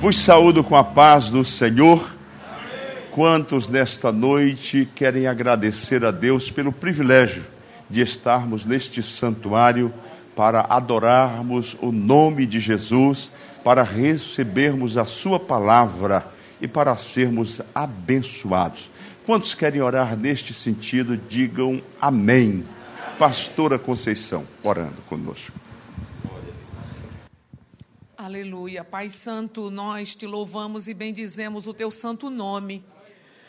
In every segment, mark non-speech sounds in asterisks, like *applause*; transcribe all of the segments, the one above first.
Vos saúdo com a paz do Senhor. Quantos nesta noite querem agradecer a Deus pelo privilégio de estarmos neste santuário para adorarmos o nome de Jesus, para recebermos a Sua palavra e para sermos abençoados? Quantos querem orar neste sentido, digam amém. Pastora Conceição, orando conosco. Aleluia. Pai Santo, nós te louvamos e bendizemos o teu santo nome.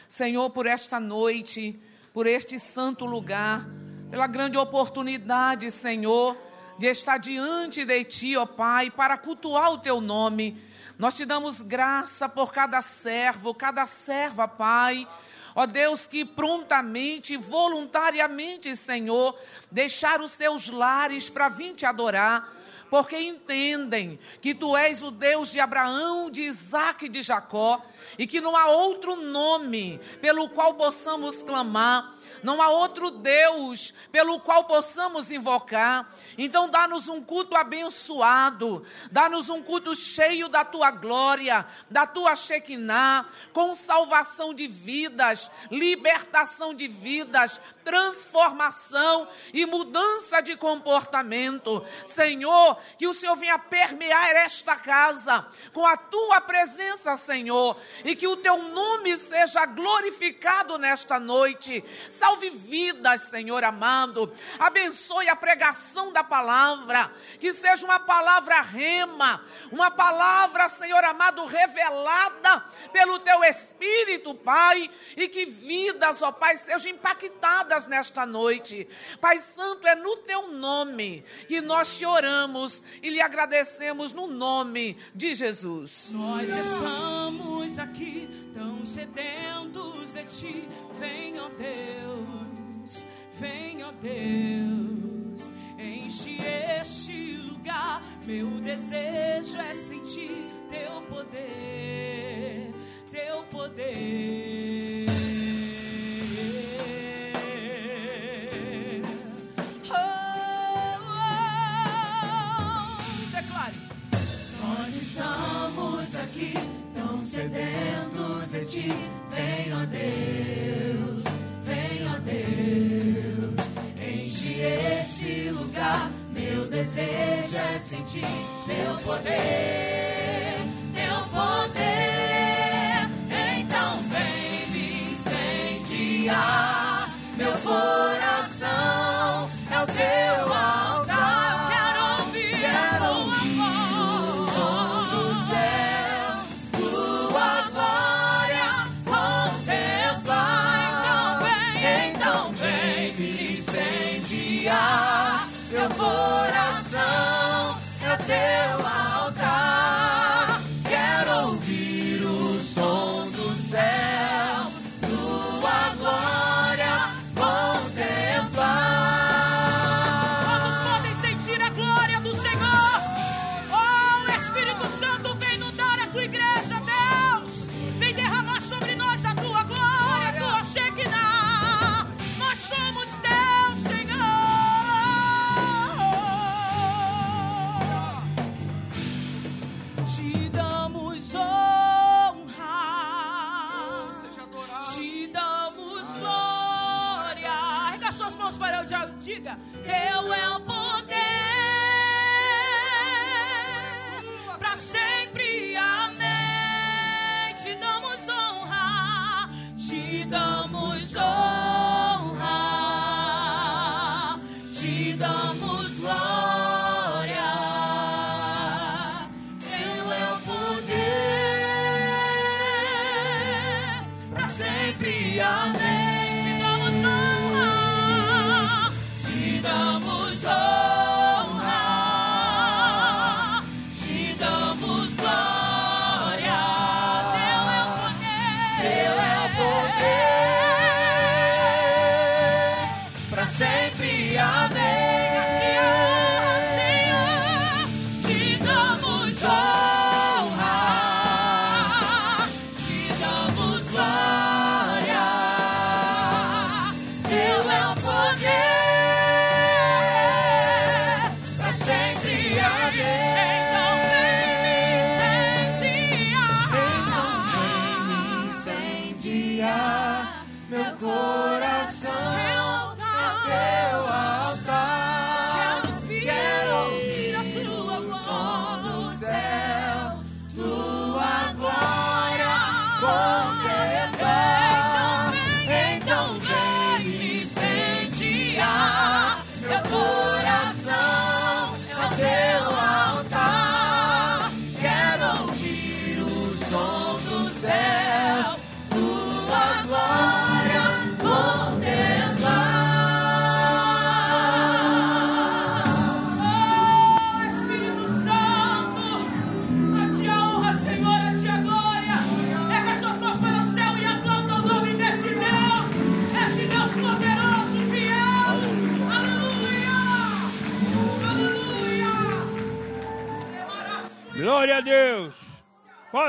Senhor, por esta noite, por este santo lugar, pela grande oportunidade, Senhor, de estar diante de ti, ó Pai, para cultuar o teu nome. Nós te damos graça por cada servo, cada serva, Pai. Ó Deus, que prontamente, voluntariamente, Senhor, deixar os seus lares para vir te adorar porque entendem que tu és o Deus de Abraão, de Isaac e de Jacó, e que não há outro nome pelo qual possamos clamar não há outro Deus pelo qual possamos invocar. Então, dá-nos um culto abençoado, dá-nos um culto cheio da tua glória, da tua Shekinah, com salvação de vidas, libertação de vidas, transformação e mudança de comportamento. Senhor, que o Senhor venha permear esta casa com a tua presença, Senhor, e que o teu nome seja glorificado nesta noite. Salve vidas, Senhor amado. Abençoe a pregação da palavra, que seja uma palavra rema, uma palavra, Senhor amado, revelada pelo teu Espírito, Pai, e que vidas, ó Pai, sejam impactadas nesta noite. Pai Santo, é no teu nome que nós te oramos e lhe agradecemos no nome de Jesus. Nós estamos aqui tão sedentos de ti, vem, ó Deus, vem, ó Deus, enche este lugar. Meu desejo é sentir teu poder, teu poder.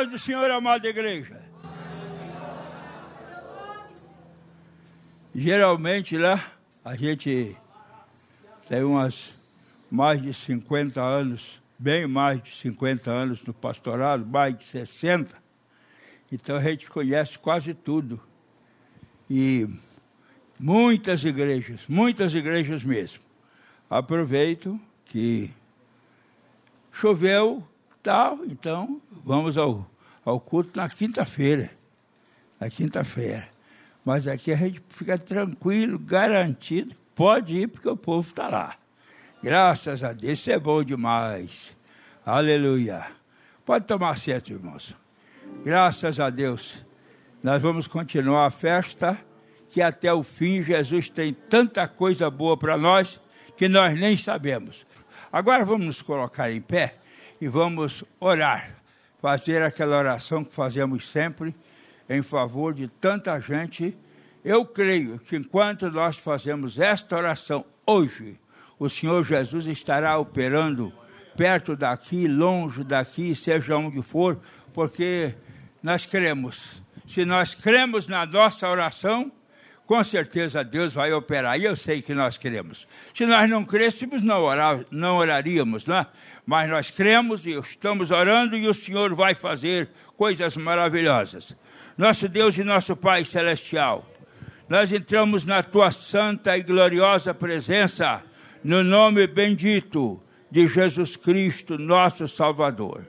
Paz do Senhor, amada igreja. Geralmente lá, a gente tem umas mais de 50 anos, bem mais de 50 anos no pastorado, mais de 60. Então a gente conhece quase tudo. E muitas igrejas, muitas igrejas mesmo. Aproveito que choveu, tal, então vamos ao, ao culto na quinta-feira. Na quinta-feira. Mas aqui a gente fica tranquilo, garantido, pode ir porque o povo está lá. Graças a Deus, isso é bom demais. Aleluia. Pode tomar certo, irmãos. Graças a Deus. Nós vamos continuar a festa, que até o fim Jesus tem tanta coisa boa para nós que nós nem sabemos. Agora vamos nos colocar em pé e vamos orar, fazer aquela oração que fazemos sempre em favor de tanta gente. Eu creio que enquanto nós fazemos esta oração hoje, o Senhor Jesus estará operando perto daqui, longe daqui, seja onde for, porque nós cremos. Se nós cremos na nossa oração, com certeza Deus vai operar. E eu sei que nós cremos. Se nós não crêssemos, não, orar, não oraríamos, não é? Mas nós cremos e estamos orando e o Senhor vai fazer coisas maravilhosas. Nosso Deus e nosso Pai Celestial, nós entramos na tua santa e gloriosa presença no nome bendito de Jesus Cristo, nosso Salvador.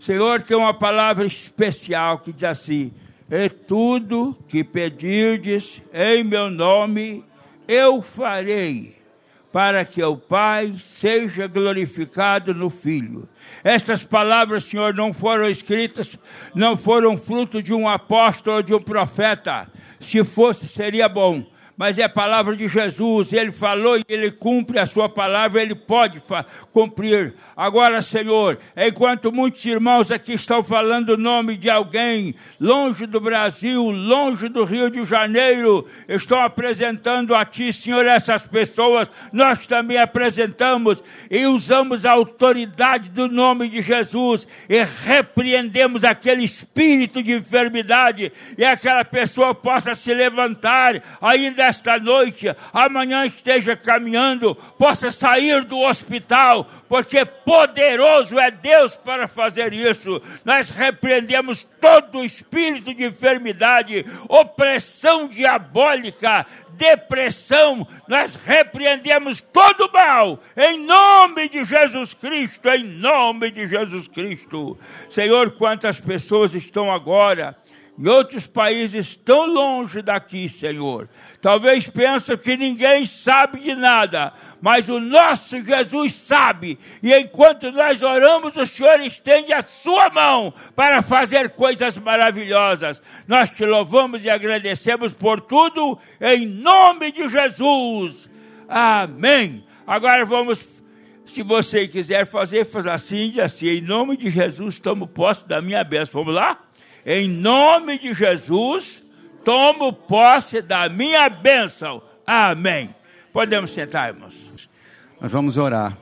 Senhor, tem uma palavra especial que diz assim: E tudo que pedirdes em meu nome, eu farei, para que o Pai seja glorificado no Filho. Estas palavras, Senhor, não foram escritas, não foram fruto de um apóstolo ou de um profeta. Se fosse, seria bom mas é a palavra de Jesus. Ele falou e ele cumpre a sua palavra, ele pode cumprir. Agora, Senhor, enquanto muitos irmãos aqui estão falando o nome de alguém longe do Brasil, longe do Rio de Janeiro, estão apresentando a Ti, Senhor, essas pessoas, nós também apresentamos e usamos a autoridade do nome de Jesus e repreendemos aquele espírito de enfermidade e aquela pessoa possa se levantar ainda esta noite, amanhã esteja caminhando, possa sair do hospital, porque poderoso é Deus para fazer isso. Nós repreendemos todo o espírito de enfermidade, opressão diabólica, depressão, nós repreendemos todo o mal, em nome de Jesus Cristo, em nome de Jesus Cristo. Senhor, quantas pessoas estão agora em outros países tão longe daqui, Senhor. Talvez pensem que ninguém sabe de nada, mas o nosso Jesus sabe. E enquanto nós oramos, o Senhor estende a sua mão para fazer coisas maravilhosas. Nós te louvamos e agradecemos por tudo, em nome de Jesus. Amém. Agora vamos se você quiser fazer, faz assim, assim, em nome de Jesus, tomo posse da minha bênção. Vamos lá? Em nome de Jesus, tomo posse da minha bênção. Amém. Podemos sentar, irmãos. Nós vamos orar.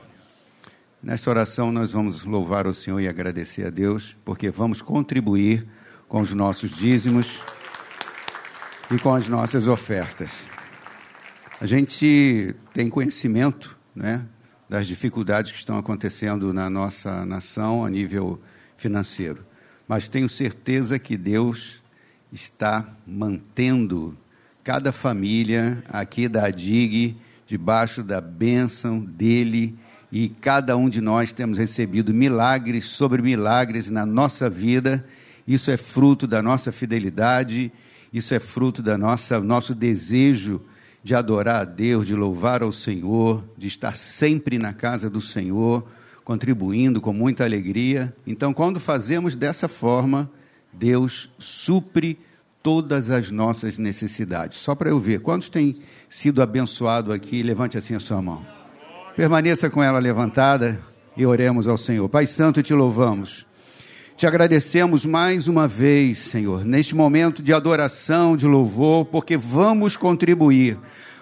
Nesta oração, nós vamos louvar o Senhor e agradecer a Deus, porque vamos contribuir com os nossos dízimos e com as nossas ofertas. A gente tem conhecimento né, das dificuldades que estão acontecendo na nossa nação a nível financeiro mas tenho certeza que Deus está mantendo cada família aqui da DIG debaixo da bênção dele e cada um de nós temos recebido milagres sobre milagres na nossa vida. Isso é fruto da nossa fidelidade, isso é fruto da nossa nosso desejo de adorar a Deus, de louvar ao Senhor, de estar sempre na casa do Senhor contribuindo com muita alegria. Então, quando fazemos dessa forma, Deus supre todas as nossas necessidades. Só para eu ver, quantos têm sido abençoados aqui? Levante assim a sua mão. Permaneça com ela levantada e oremos ao Senhor. Pai Santo, te louvamos. Te agradecemos mais uma vez, Senhor, neste momento de adoração, de louvor, porque vamos contribuir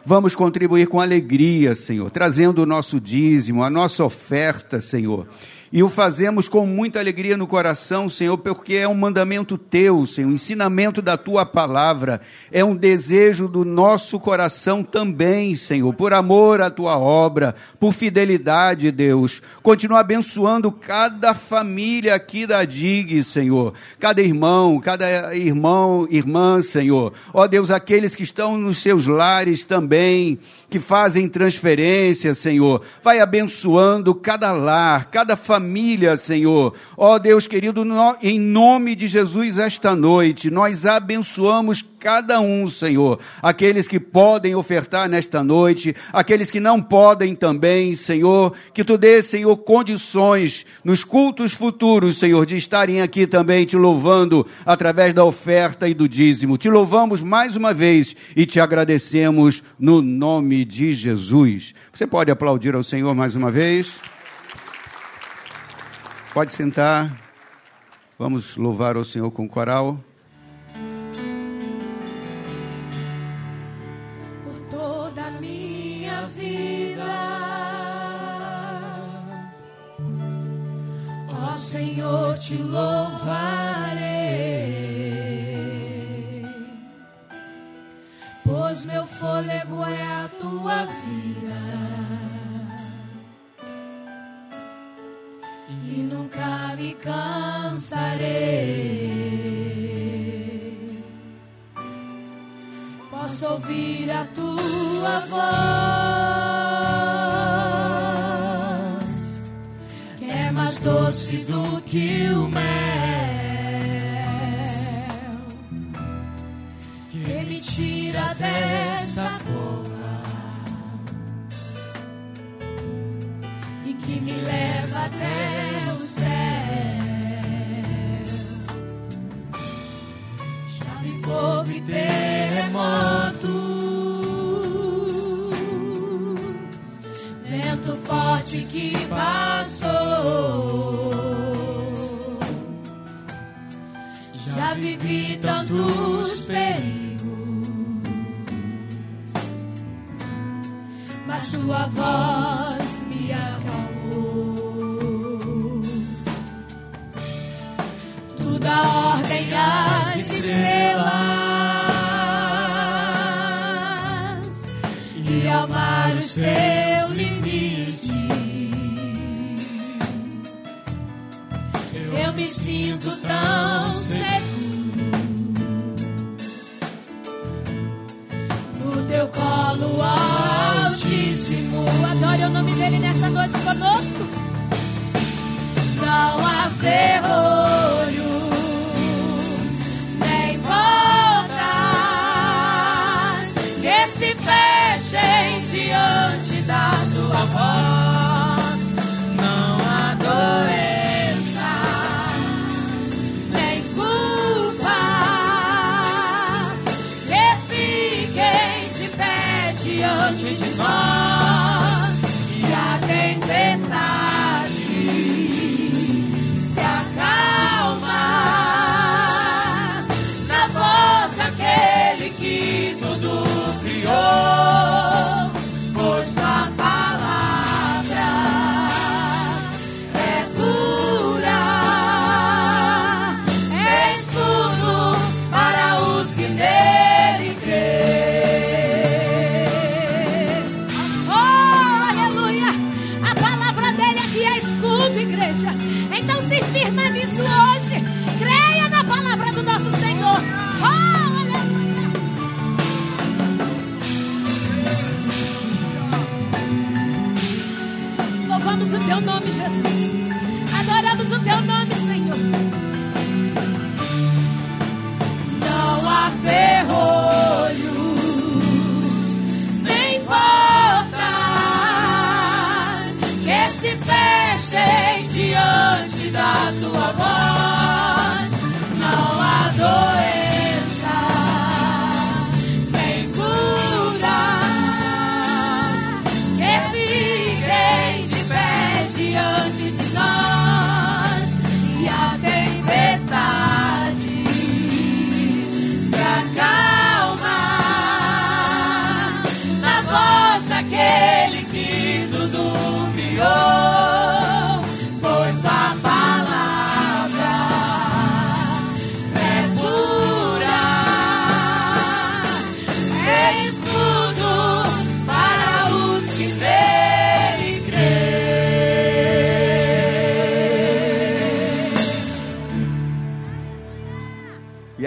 Vamos contribuir com alegria, Senhor, trazendo o nosso dízimo, a nossa oferta, Senhor. E o fazemos com muita alegria no coração, Senhor, porque é um mandamento teu, Senhor, um ensinamento da tua palavra. É um desejo do nosso coração também, Senhor, por amor à tua obra, por fidelidade, Deus. Continua abençoando cada família aqui da DIG, Senhor. Cada irmão, cada irmão, irmã, Senhor. Ó Deus, aqueles que estão nos seus lares também que fazem transferência, Senhor. Vai abençoando cada lar, cada família, Senhor. Ó oh, Deus querido, em nome de Jesus, esta noite, nós abençoamos cada um, Senhor. Aqueles que podem ofertar nesta noite, aqueles que não podem também, Senhor. Que tu dê, Senhor, condições nos cultos futuros, Senhor, de estarem aqui também te louvando através da oferta e do dízimo. Te louvamos mais uma vez e te agradecemos no nome de Jesus. Você pode aplaudir ao Senhor mais uma vez? Pode sentar. Vamos louvar ao Senhor com o coral. Te louvarei. pois meu fôlego é a tua vida. E nunca me cansarei. Posso ouvir a tua voz, doce do que o mel. tira dessa cova e que me leva até o céu. Já me houve terremoto, vento forte que passou. Vivi tantos perigos. mas tua voz me acalmou. Tu dá ordem às estrelas e ao mar os seus limites. Eu me sinto tão teu colo. Adore o nome dele nessa noite conosco. Não há ferrolho, nem portas que se fechem diante da sua voz.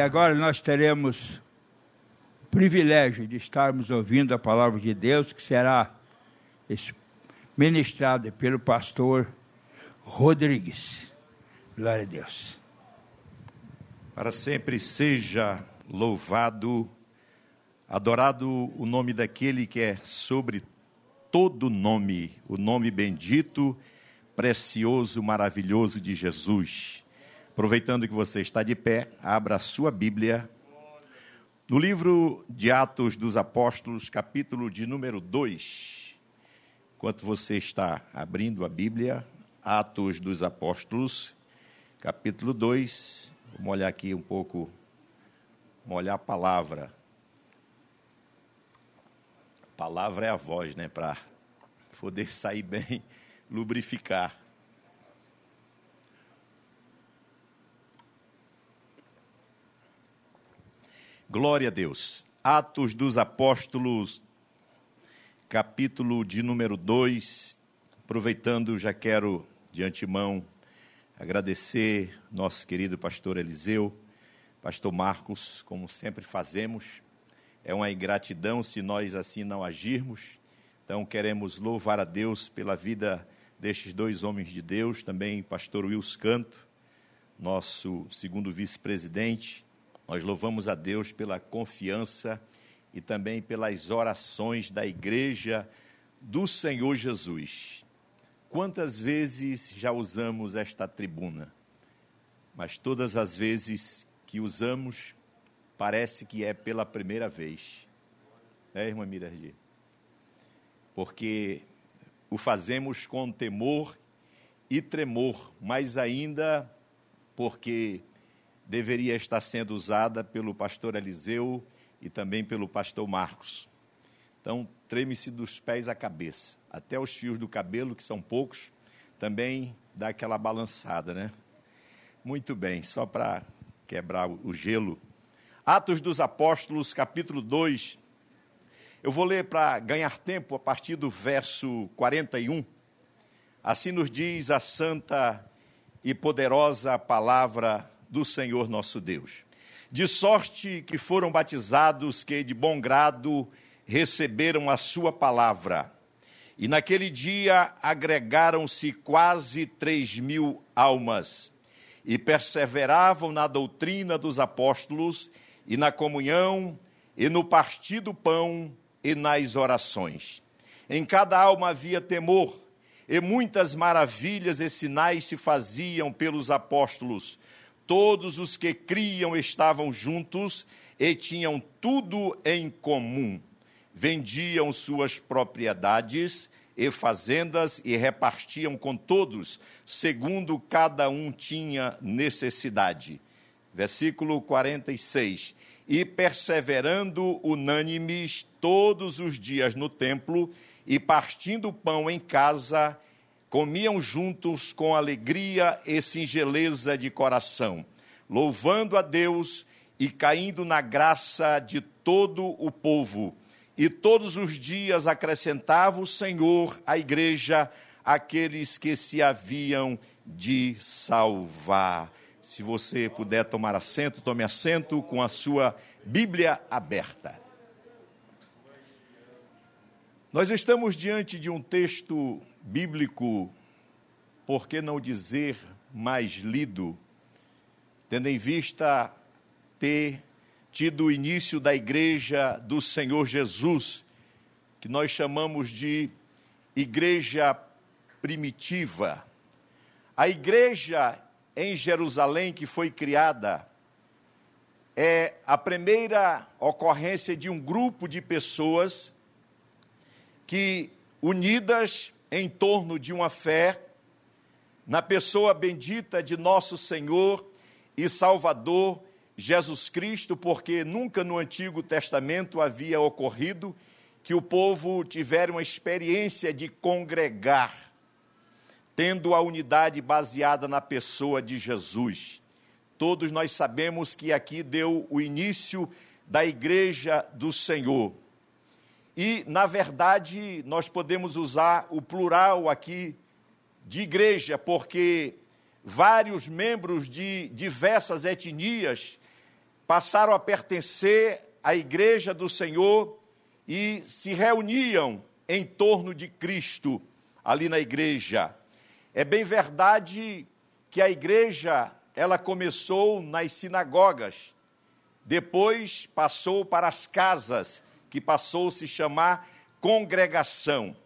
Agora nós teremos o privilégio de estarmos ouvindo a palavra de Deus, que será ministrada pelo pastor Rodrigues. Glória a Deus. Para sempre seja louvado, adorado o nome daquele que é sobre todo nome, o nome bendito, precioso, maravilhoso de Jesus. Aproveitando que você está de pé, abra a sua Bíblia. No livro de Atos dos Apóstolos, capítulo de número 2. Enquanto você está abrindo a Bíblia, Atos dos Apóstolos, capítulo 2. Vamos olhar aqui um pouco, vamos olhar a palavra. A palavra é a voz, né? Para poder sair bem, *laughs* lubrificar. Glória a Deus. Atos dos Apóstolos, capítulo de número 2. Aproveitando, já quero de antemão agradecer nosso querido pastor Eliseu, pastor Marcos, como sempre fazemos. É uma ingratidão se nós assim não agirmos. Então queremos louvar a Deus pela vida destes dois homens de Deus, também pastor Wilson Canto, nosso segundo vice-presidente, nós louvamos a Deus pela confiança e também pelas orações da igreja do Senhor Jesus. Quantas vezes já usamos esta tribuna? Mas todas as vezes que usamos, parece que é pela primeira vez. É, irmã Mirardi? Porque o fazemos com temor e tremor, mais ainda porque deveria estar sendo usada pelo pastor Eliseu e também pelo pastor Marcos. Então, treme-se dos pés à cabeça, até os fios do cabelo, que são poucos, também dá aquela balançada, né? Muito bem, só para quebrar o gelo. Atos dos Apóstolos, capítulo 2. Eu vou ler para ganhar tempo a partir do verso 41. Assim nos diz a santa e poderosa palavra do Senhor nosso Deus. De sorte que foram batizados que de bom grado receberam a sua palavra. E naquele dia agregaram-se quase três mil almas, e perseveravam na doutrina dos apóstolos, e na comunhão, e no partir do pão, e nas orações. Em cada alma havia temor, e muitas maravilhas e sinais se faziam pelos apóstolos todos os que criam estavam juntos e tinham tudo em comum. Vendiam suas propriedades e fazendas e repartiam com todos, segundo cada um tinha necessidade. Versículo 46. E perseverando unânimes todos os dias no templo e partindo pão em casa, comiam juntos com alegria e singeleza de coração, louvando a Deus e caindo na graça de todo o povo. E todos os dias acrescentava o Senhor à igreja aqueles que se haviam de salvar. Se você puder tomar assento, tome assento com a sua Bíblia aberta. Nós estamos diante de um texto bíblico, por que não dizer mais lido, tendo em vista ter tido o início da igreja do Senhor Jesus, que nós chamamos de igreja primitiva. A igreja em Jerusalém que foi criada é a primeira ocorrência de um grupo de pessoas que, unidas em torno de uma fé na pessoa bendita de nosso Senhor e Salvador Jesus Cristo, porque nunca no Antigo Testamento havia ocorrido que o povo tivesse uma experiência de congregar, tendo a unidade baseada na pessoa de Jesus. Todos nós sabemos que aqui deu o início da igreja do Senhor. E, na verdade, nós podemos usar o plural aqui de igreja, porque vários membros de diversas etnias passaram a pertencer à igreja do Senhor e se reuniam em torno de Cristo ali na igreja. É bem verdade que a igreja ela começou nas sinagogas, depois passou para as casas, que passou a se chamar congregação.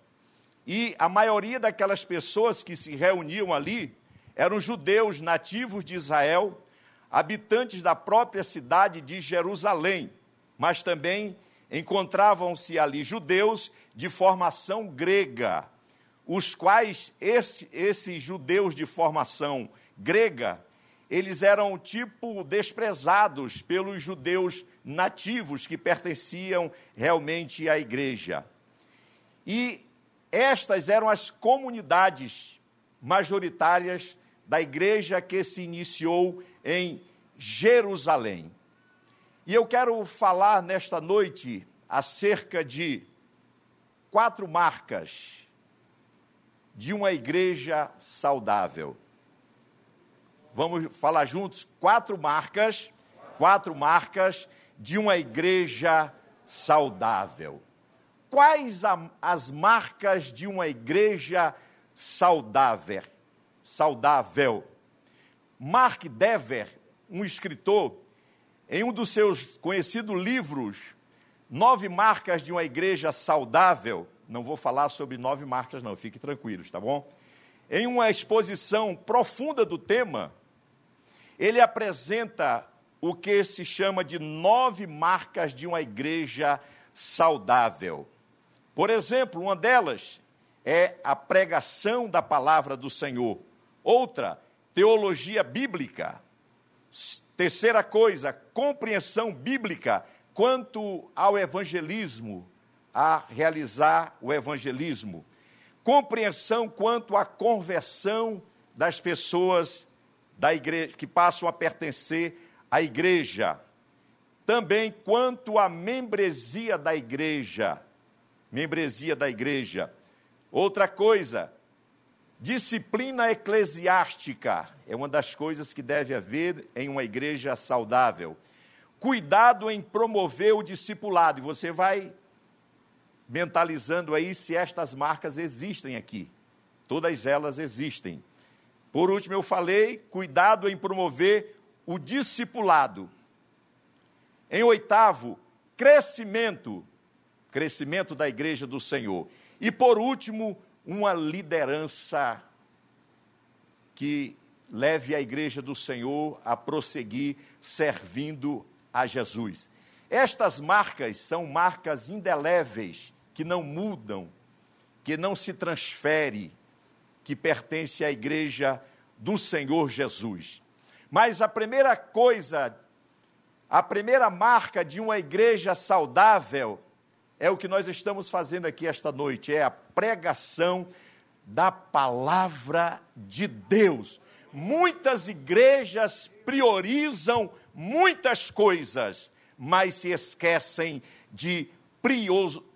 E a maioria daquelas pessoas que se reuniam ali eram judeus nativos de Israel, habitantes da própria cidade de Jerusalém, mas também encontravam-se ali judeus de formação grega, os quais esse, esses judeus de formação grega, eles eram tipo desprezados pelos judeus nativos que pertenciam realmente à igreja. E estas eram as comunidades majoritárias da igreja que se iniciou em Jerusalém. E eu quero falar nesta noite acerca de quatro marcas de uma igreja saudável. Vamos falar juntos? Quatro marcas, quatro marcas de uma igreja saudável. Quais a, as marcas de uma igreja saudável? Saudável. Mark Dever, um escritor, em um dos seus conhecidos livros, Nove Marcas de uma Igreja Saudável, não vou falar sobre nove marcas, não, fiquem tranquilos, tá bom? Em uma exposição profunda do tema, ele apresenta o que se chama de nove marcas de uma igreja saudável. Por exemplo, uma delas é a pregação da palavra do Senhor. Outra, teologia bíblica. Terceira coisa, compreensão bíblica quanto ao evangelismo, a realizar o evangelismo. Compreensão quanto à conversão das pessoas da igreja que passam a pertencer à igreja. Também quanto à membresia da igreja. Membresia da igreja. Outra coisa, Disciplina eclesiástica é uma das coisas que deve haver em uma igreja saudável. Cuidado em promover o discipulado. E você vai mentalizando aí se estas marcas existem aqui. Todas elas existem. Por último, eu falei, cuidado em promover o discipulado. Em oitavo, crescimento. Crescimento da igreja do Senhor. E por último, uma liderança que leve a igreja do Senhor a prosseguir servindo a Jesus. Estas marcas são marcas indeléveis, que não mudam, que não se transfere, que pertence à igreja do Senhor Jesus. Mas a primeira coisa, a primeira marca de uma igreja saudável é o que nós estamos fazendo aqui esta noite, é a pregação da palavra de Deus. Muitas igrejas priorizam muitas coisas, mas se esquecem de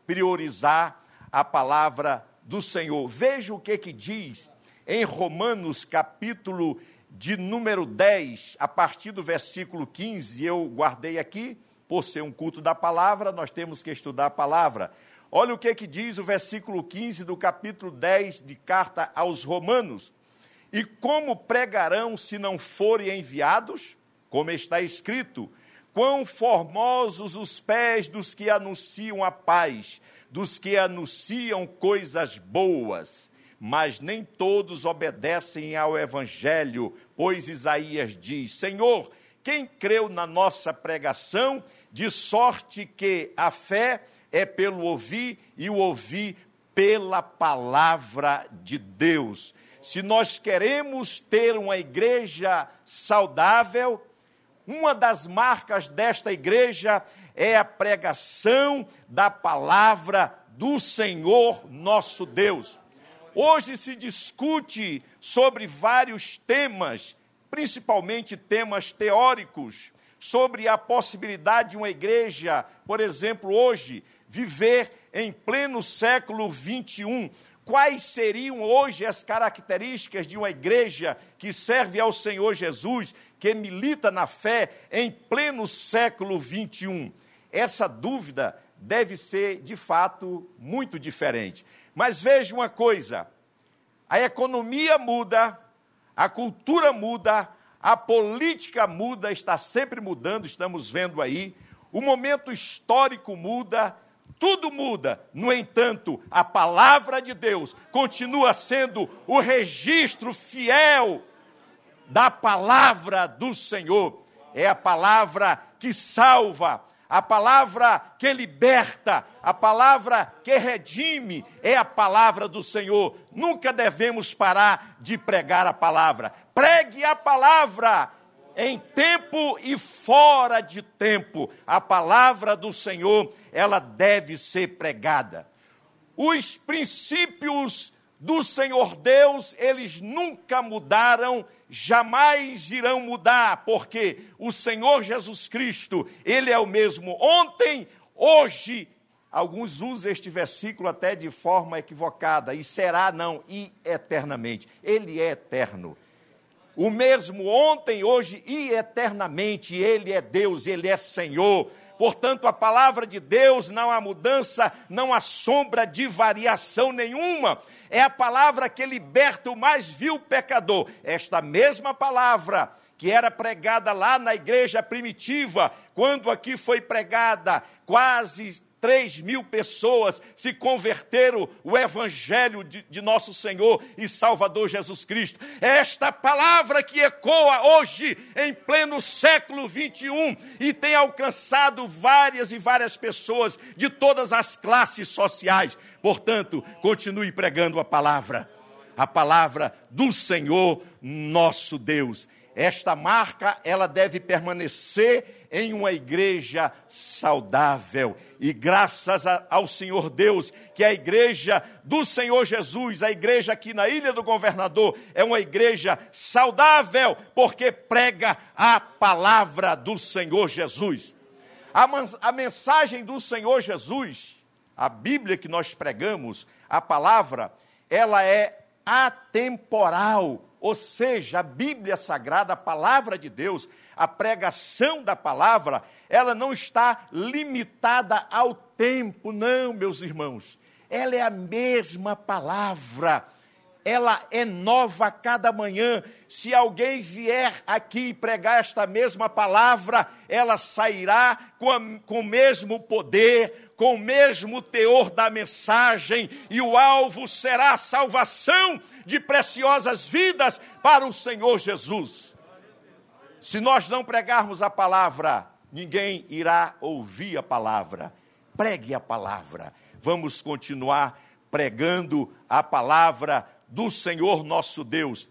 priorizar a palavra do Senhor. Veja o que que diz em Romanos capítulo de número 10, a partir do versículo 15, eu guardei aqui, por ser um culto da palavra, nós temos que estudar a palavra. Olha o que, que diz o versículo 15 do capítulo 10 de carta aos Romanos. E como pregarão se não forem enviados? Como está escrito: Quão formosos os pés dos que anunciam a paz, dos que anunciam coisas boas. Mas nem todos obedecem ao evangelho, pois Isaías diz: Senhor, quem creu na nossa pregação de sorte que a fé é pelo ouvir e o ouvir pela palavra de Deus. Se nós queremos ter uma igreja saudável, uma das marcas desta igreja é a pregação da palavra do Senhor nosso Deus. Hoje se discute sobre vários temas, principalmente temas teóricos, sobre a possibilidade de uma igreja, por exemplo, hoje, viver em pleno século 21, quais seriam hoje as características de uma igreja que serve ao Senhor Jesus, que milita na fé em pleno século 21? Essa dúvida deve ser, de fato, muito diferente. Mas veja uma coisa: a economia muda, a cultura muda, a política muda, está sempre mudando, estamos vendo aí. O momento histórico muda, tudo muda. No entanto, a palavra de Deus continua sendo o registro fiel da palavra do Senhor. É a palavra que salva, a palavra que liberta, a palavra que redime, é a palavra do Senhor. Nunca devemos parar de pregar a palavra. Pregue a palavra em tempo e fora de tempo. A palavra do Senhor, ela deve ser pregada. Os princípios do Senhor Deus, eles nunca mudaram, jamais irão mudar, porque o Senhor Jesus Cristo, ele é o mesmo ontem, hoje. Alguns usam este versículo até de forma equivocada, e será não, e eternamente. Ele é eterno o mesmo ontem, hoje e eternamente. Ele é Deus, ele é Senhor. Portanto, a palavra de Deus não há mudança, não há sombra de variação nenhuma. É a palavra que liberta o mais vil pecador. Esta mesma palavra que era pregada lá na igreja primitiva, quando aqui foi pregada, quase 3 mil pessoas se converteram o Evangelho de, de, nosso Senhor e Salvador Jesus Cristo. É esta palavra que ecoa hoje, em pleno século 21, e tem alcançado várias e várias pessoas de todas as classes sociais. Portanto, continue pregando a palavra, a palavra do Senhor nosso Deus. Esta marca, ela deve permanecer em uma igreja saudável. E graças a, ao Senhor Deus, que a igreja do Senhor Jesus, a igreja aqui na Ilha do Governador, é uma igreja saudável, porque prega a palavra do Senhor Jesus. A, a mensagem do Senhor Jesus, a Bíblia que nós pregamos, a palavra, ela é atemporal ou seja, a Bíblia Sagrada, a palavra de Deus, a pregação da palavra, ela não está limitada ao tempo, não, meus irmãos. Ela é a mesma palavra. Ela é nova a cada manhã. Se alguém vier aqui pregar esta mesma palavra, ela sairá com, a, com o mesmo poder, com o mesmo teor da mensagem, e o alvo será a salvação de preciosas vidas para o Senhor Jesus. Se nós não pregarmos a palavra, ninguém irá ouvir a palavra. Pregue a palavra. Vamos continuar pregando a palavra do Senhor nosso Deus.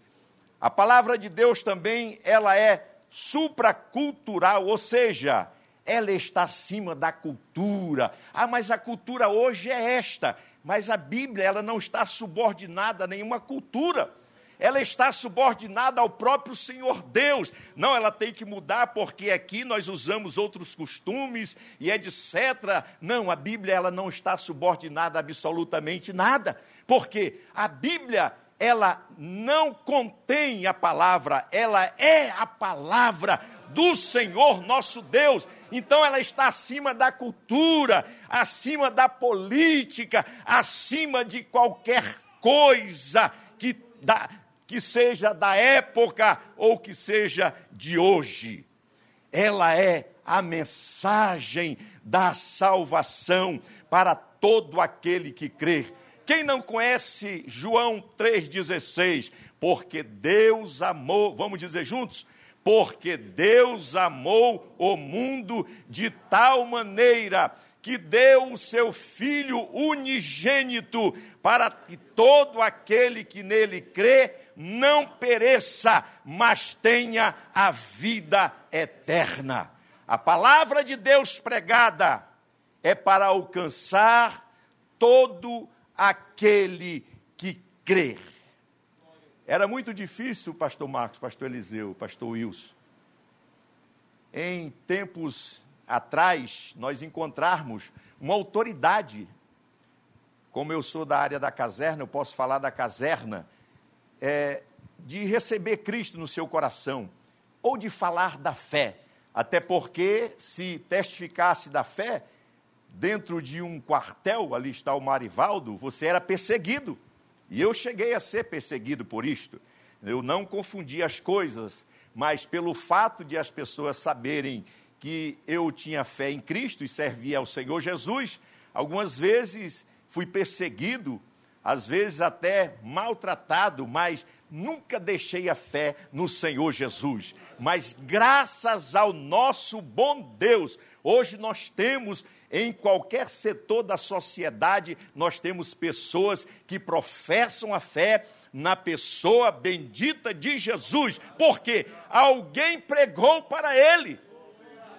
A palavra de Deus também, ela é supracultural, ou seja, ela está acima da cultura. Ah, mas a cultura hoje é esta. Mas a Bíblia, ela não está subordinada a nenhuma cultura. Ela está subordinada ao próprio Senhor Deus. Não, ela tem que mudar porque aqui nós usamos outros costumes e etc. Não, a Bíblia ela não está subordinada a absolutamente nada. Porque a Bíblia ela não contém a palavra, ela é a palavra do Senhor nosso Deus. Então ela está acima da cultura, acima da política, acima de qualquer coisa que, da, que seja da época ou que seja de hoje. Ela é a mensagem da salvação para todo aquele que crer. Quem não conhece João 3,16? Porque Deus amou, vamos dizer juntos? Porque Deus amou o mundo de tal maneira que deu o seu Filho unigênito para que todo aquele que nele crê não pereça, mas tenha a vida eterna. A palavra de Deus pregada é para alcançar todo aquele que crer. Era muito difícil, pastor Marcos, pastor Eliseu, pastor Wilson, em tempos atrás, nós encontrarmos uma autoridade como eu sou da área da caserna, eu posso falar da caserna, é, de receber Cristo no seu coração, ou de falar da fé. Até porque, se testificasse da fé, dentro de um quartel, ali está o Marivaldo, você era perseguido. E eu cheguei a ser perseguido por isto. Eu não confundi as coisas, mas pelo fato de as pessoas saberem que eu tinha fé em Cristo e servia ao Senhor Jesus, algumas vezes fui perseguido, às vezes até maltratado, mas nunca deixei a fé no Senhor Jesus. Mas graças ao nosso bom Deus, hoje nós temos em qualquer setor da sociedade, nós temos pessoas que professam a fé na pessoa bendita de Jesus, porque alguém pregou para ele.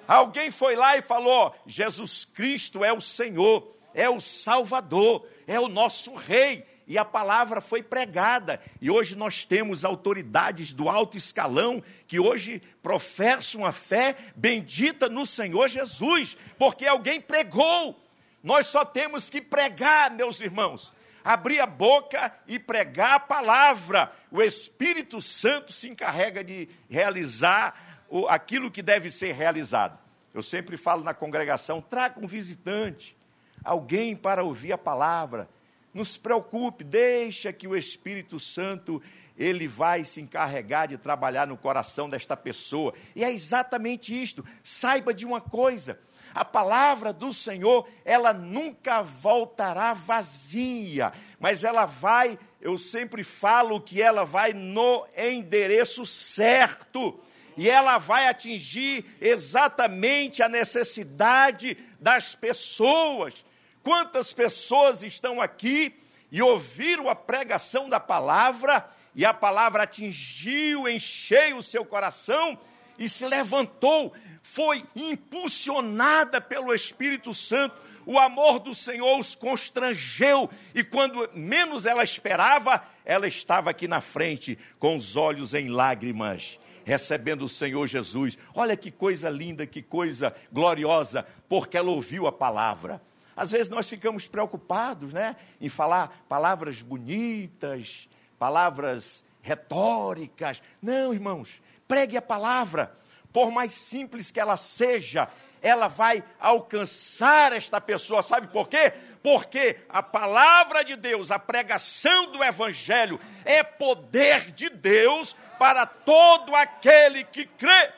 Alguém foi lá e falou: Jesus Cristo é o Senhor, é o Salvador, é o nosso Rei e a palavra foi pregada. E hoje nós temos autoridades do alto escalão que hoje professam a fé bendita no Senhor Jesus, porque alguém pregou. Nós só temos que pregar, meus irmãos. Abrir a boca e pregar a palavra. O Espírito Santo se encarrega de realizar aquilo que deve ser realizado. Eu sempre falo na congregação: traga um visitante, alguém para ouvir a palavra não se preocupe, deixa que o Espírito Santo ele vai se encarregar de trabalhar no coração desta pessoa. E é exatamente isto. Saiba de uma coisa: a palavra do Senhor, ela nunca voltará vazia, mas ela vai, eu sempre falo que ela vai no endereço certo. E ela vai atingir exatamente a necessidade das pessoas. Quantas pessoas estão aqui e ouviram a pregação da palavra, e a palavra atingiu, encheu o seu coração e se levantou, foi impulsionada pelo Espírito Santo. O amor do Senhor os constrangeu, e quando menos ela esperava, ela estava aqui na frente, com os olhos em lágrimas recebendo o Senhor Jesus. Olha que coisa linda, que coisa gloriosa, porque ela ouviu a palavra. Às vezes nós ficamos preocupados né, em falar palavras bonitas, palavras retóricas. Não, irmãos, pregue a palavra, por mais simples que ela seja, ela vai alcançar esta pessoa. Sabe por quê? Porque a palavra de Deus, a pregação do Evangelho, é poder de Deus para todo aquele que crê.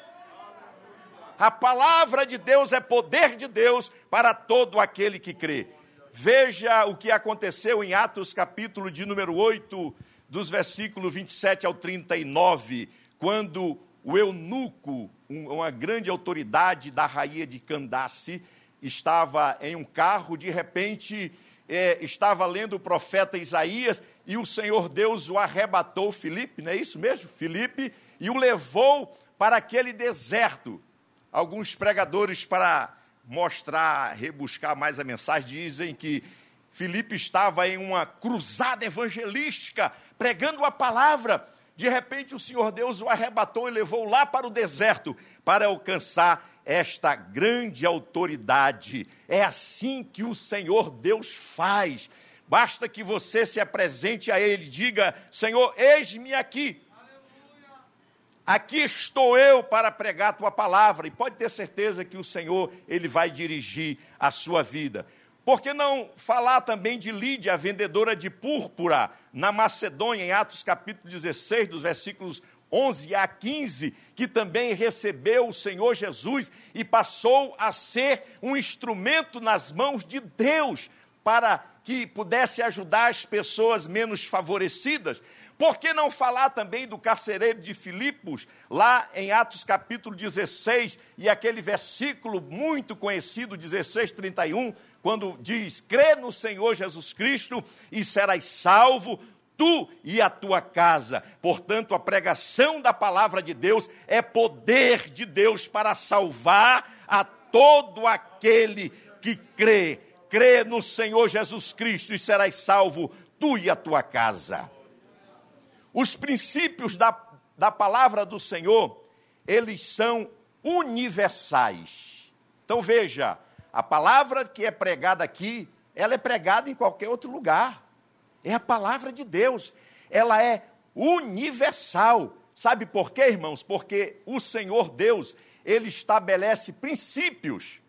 A palavra de Deus é poder de Deus para todo aquele que crê. Veja o que aconteceu em Atos, capítulo de número 8, dos versículos 27 ao 39, quando o eunuco, uma grande autoridade da rainha de Candace, estava em um carro, de repente é, estava lendo o profeta Isaías e o Senhor Deus o arrebatou, Filipe, não é isso mesmo? Filipe, e o levou para aquele deserto alguns pregadores, para mostrar, rebuscar mais a mensagem, dizem que Filipe estava em uma cruzada evangelística, pregando a palavra. De repente, o Senhor Deus o arrebatou e levou lá para o deserto para alcançar esta grande autoridade. É assim que o Senhor Deus faz. Basta que você se apresente a Ele e diga: Senhor, eis-me aqui. Aqui estou eu para pregar a tua palavra, e pode ter certeza que o Senhor, ele vai dirigir a sua vida. Por que não falar também de Lídia, vendedora de púrpura, na Macedônia, em Atos capítulo 16, dos versículos 11 a 15, que também recebeu o Senhor Jesus e passou a ser um instrumento nas mãos de Deus para que pudesse ajudar as pessoas menos favorecidas. Por que não falar também do carcereiro de Filipos, lá em Atos capítulo 16, e aquele versículo muito conhecido, 16, 31, quando diz: crê no Senhor Jesus Cristo e serás salvo, tu e a tua casa. Portanto, a pregação da palavra de Deus é poder de Deus para salvar a todo aquele que crê. Crê no Senhor Jesus Cristo e serás salvo, tu e a tua casa. Os princípios da, da palavra do Senhor, eles são universais. Então veja, a palavra que é pregada aqui ela é pregada em qualquer outro lugar. É a palavra de Deus. Ela é universal. Sabe por quê, irmãos? Porque o Senhor Deus, ele estabelece princípios.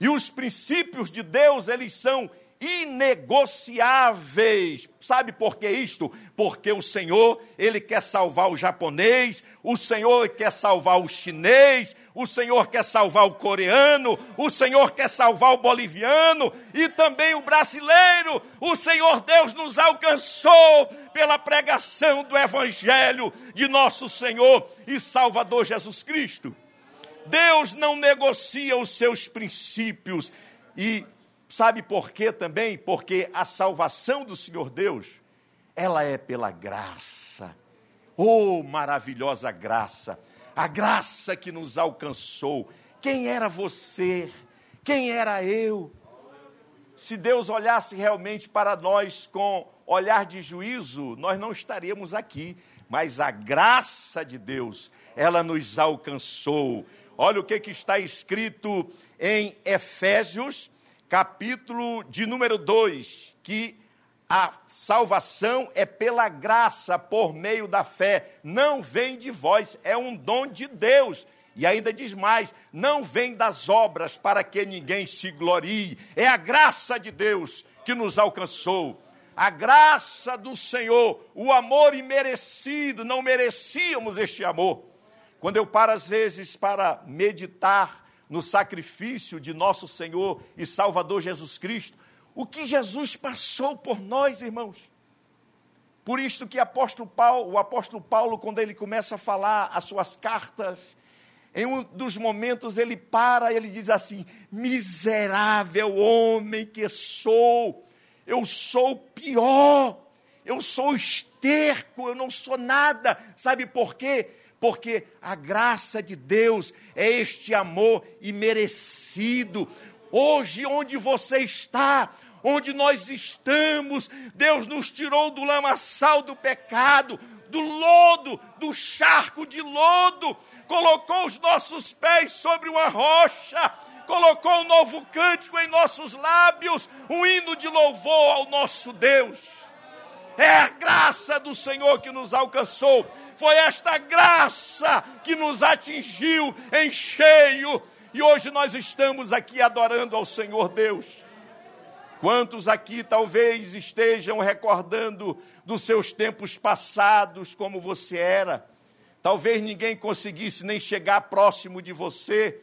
E os princípios de Deus, eles são inegociáveis. Sabe por que isto? Porque o Senhor, ele quer salvar o japonês, o Senhor quer salvar o chinês, o Senhor quer salvar o coreano, o Senhor quer salvar o boliviano e também o brasileiro. O Senhor Deus nos alcançou pela pregação do evangelho de nosso Senhor e Salvador Jesus Cristo. Deus não negocia os seus princípios e Sabe por quê também? Porque a salvação do Senhor Deus, ela é pela graça. Oh, maravilhosa graça! A graça que nos alcançou. Quem era você? Quem era eu? Se Deus olhasse realmente para nós com olhar de juízo, nós não estaríamos aqui. Mas a graça de Deus, ela nos alcançou. Olha o que, que está escrito em Efésios, capítulo de número 2, que a salvação é pela graça, por meio da fé, não vem de vós, é um dom de Deus. E ainda diz mais: não vem das obras para que ninguém se glorie, é a graça de Deus que nos alcançou. A graça do Senhor, o amor imerecido, não merecíamos este amor. Quando eu paro às vezes para meditar no sacrifício de nosso Senhor e Salvador Jesus Cristo, o que Jesus passou por nós, irmãos. Por isso que apóstolo Paulo, o apóstolo Paulo, quando ele começa a falar as suas cartas, em um dos momentos ele para e ele diz assim: Miserável homem que sou, eu sou pior, eu sou esterco, eu não sou nada. Sabe por quê? Porque a graça de Deus é este amor imerecido. Hoje, onde você está, onde nós estamos, Deus nos tirou do lamaçal do pecado, do lodo, do charco de lodo, colocou os nossos pés sobre uma rocha, colocou um novo cântico em nossos lábios, um hino de louvor ao nosso Deus. É a graça do Senhor que nos alcançou foi esta graça que nos atingiu em cheio e hoje nós estamos aqui adorando ao Senhor Deus. Quantos aqui talvez estejam recordando dos seus tempos passados, como você era? Talvez ninguém conseguisse nem chegar próximo de você,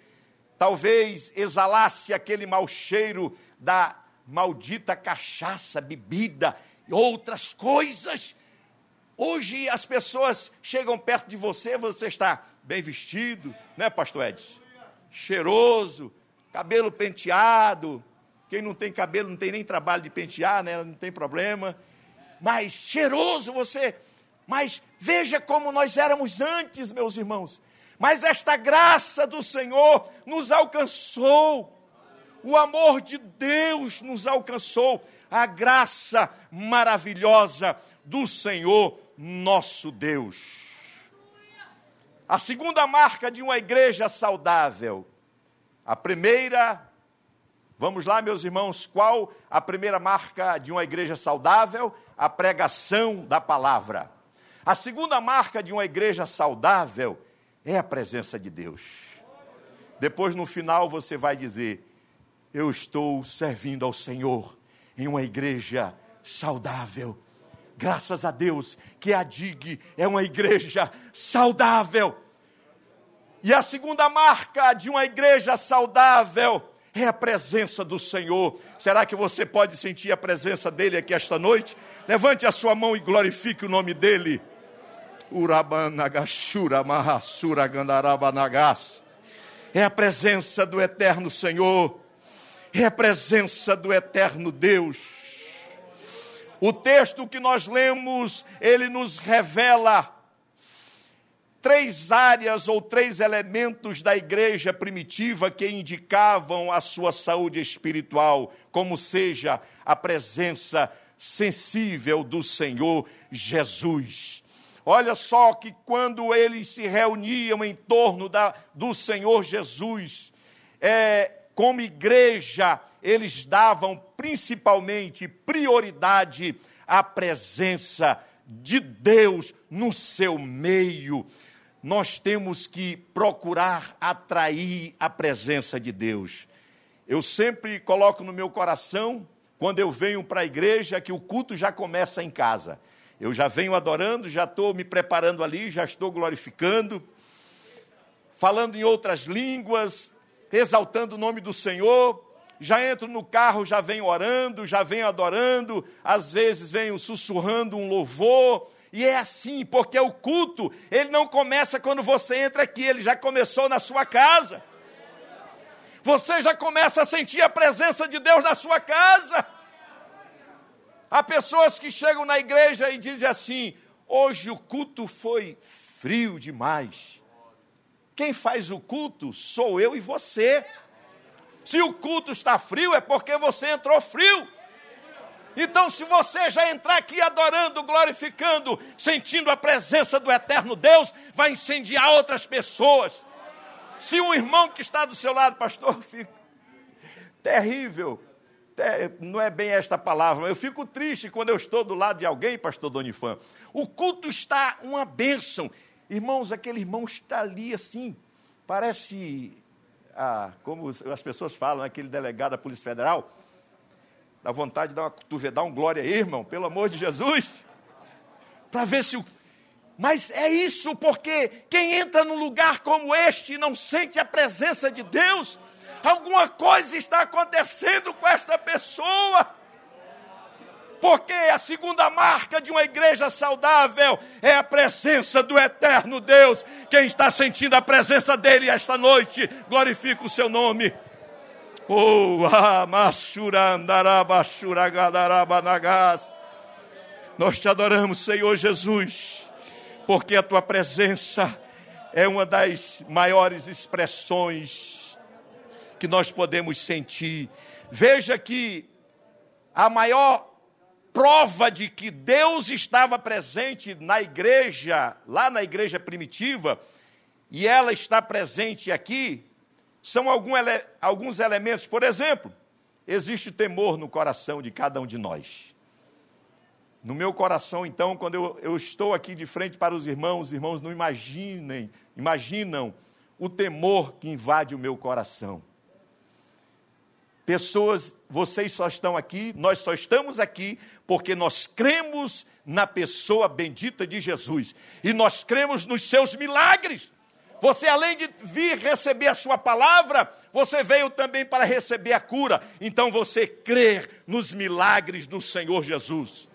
talvez exalasse aquele mau cheiro da maldita cachaça, bebida outras coisas Hoje as pessoas chegam perto de você, você está bem vestido, né, pastor Edson? Cheiroso, cabelo penteado. Quem não tem cabelo não tem nem trabalho de pentear, né? Não tem problema. Mas cheiroso você. Mas veja como nós éramos antes, meus irmãos. Mas esta graça do Senhor nos alcançou. O amor de Deus nos alcançou. A graça maravilhosa do Senhor nosso Deus. A segunda marca de uma igreja saudável. A primeira, vamos lá, meus irmãos, qual a primeira marca de uma igreja saudável? A pregação da palavra. A segunda marca de uma igreja saudável é a presença de Deus. Depois, no final, você vai dizer: Eu estou servindo ao Senhor em uma igreja saudável Graças a Deus que a DIG é uma igreja saudável. E a segunda marca de uma igreja saudável é a presença do Senhor. Será que você pode sentir a presença dele aqui esta noite? Levante a sua mão e glorifique o nome dele. É a presença do eterno Senhor. É a presença do eterno Deus. O texto que nós lemos, ele nos revela três áreas ou três elementos da igreja primitiva que indicavam a sua saúde espiritual, como seja a presença sensível do Senhor Jesus. Olha só que quando eles se reuniam em torno da, do Senhor Jesus, é, como igreja, eles davam principalmente prioridade à presença de Deus no seu meio. Nós temos que procurar atrair a presença de Deus. Eu sempre coloco no meu coração, quando eu venho para a igreja, que o culto já começa em casa. Eu já venho adorando, já estou me preparando ali, já estou glorificando, falando em outras línguas, exaltando o nome do Senhor. Já entro no carro, já venho orando, já venho adorando, às vezes venho sussurrando um louvor. E é assim, porque o culto, ele não começa quando você entra aqui, ele já começou na sua casa. Você já começa a sentir a presença de Deus na sua casa. Há pessoas que chegam na igreja e dizem assim: hoje o culto foi frio demais. Quem faz o culto sou eu e você. Se o culto está frio, é porque você entrou frio. Então, se você já entrar aqui adorando, glorificando, sentindo a presença do eterno Deus, vai incendiar outras pessoas. Se um irmão que está do seu lado, pastor, *laughs* fica terrível, não é bem esta palavra, eu fico triste quando eu estou do lado de alguém, pastor Donifan. O culto está uma bênção. Irmãos, aquele irmão está ali assim, parece, ah, como as pessoas falam, aquele delegado da Polícia Federal, dá vontade de dar uma cotovedar, um glória aí, irmão, pelo amor de Jesus, para ver se o. Mas é isso, porque quem entra num lugar como este e não sente a presença de Deus, alguma coisa está acontecendo com esta pessoa. Porque a segunda marca de uma igreja saudável é a presença do eterno Deus. Quem está sentindo a presença dele esta noite, glorifica o seu nome. Oh, Nós te adoramos, Senhor Jesus, porque a tua presença é uma das maiores expressões que nós podemos sentir. Veja que a maior prova de que Deus estava presente na igreja, lá na igreja primitiva, e ela está presente aqui, são algum ele, alguns elementos. Por exemplo, existe temor no coração de cada um de nós. No meu coração, então, quando eu, eu estou aqui de frente para os irmãos, os irmãos não imaginem, imaginam o temor que invade o meu coração. Pessoas, vocês só estão aqui, nós só estamos aqui porque nós cremos na pessoa bendita de Jesus e nós cremos nos seus milagres. Você, além de vir receber a sua palavra, você veio também para receber a cura. Então você crê nos milagres do Senhor Jesus.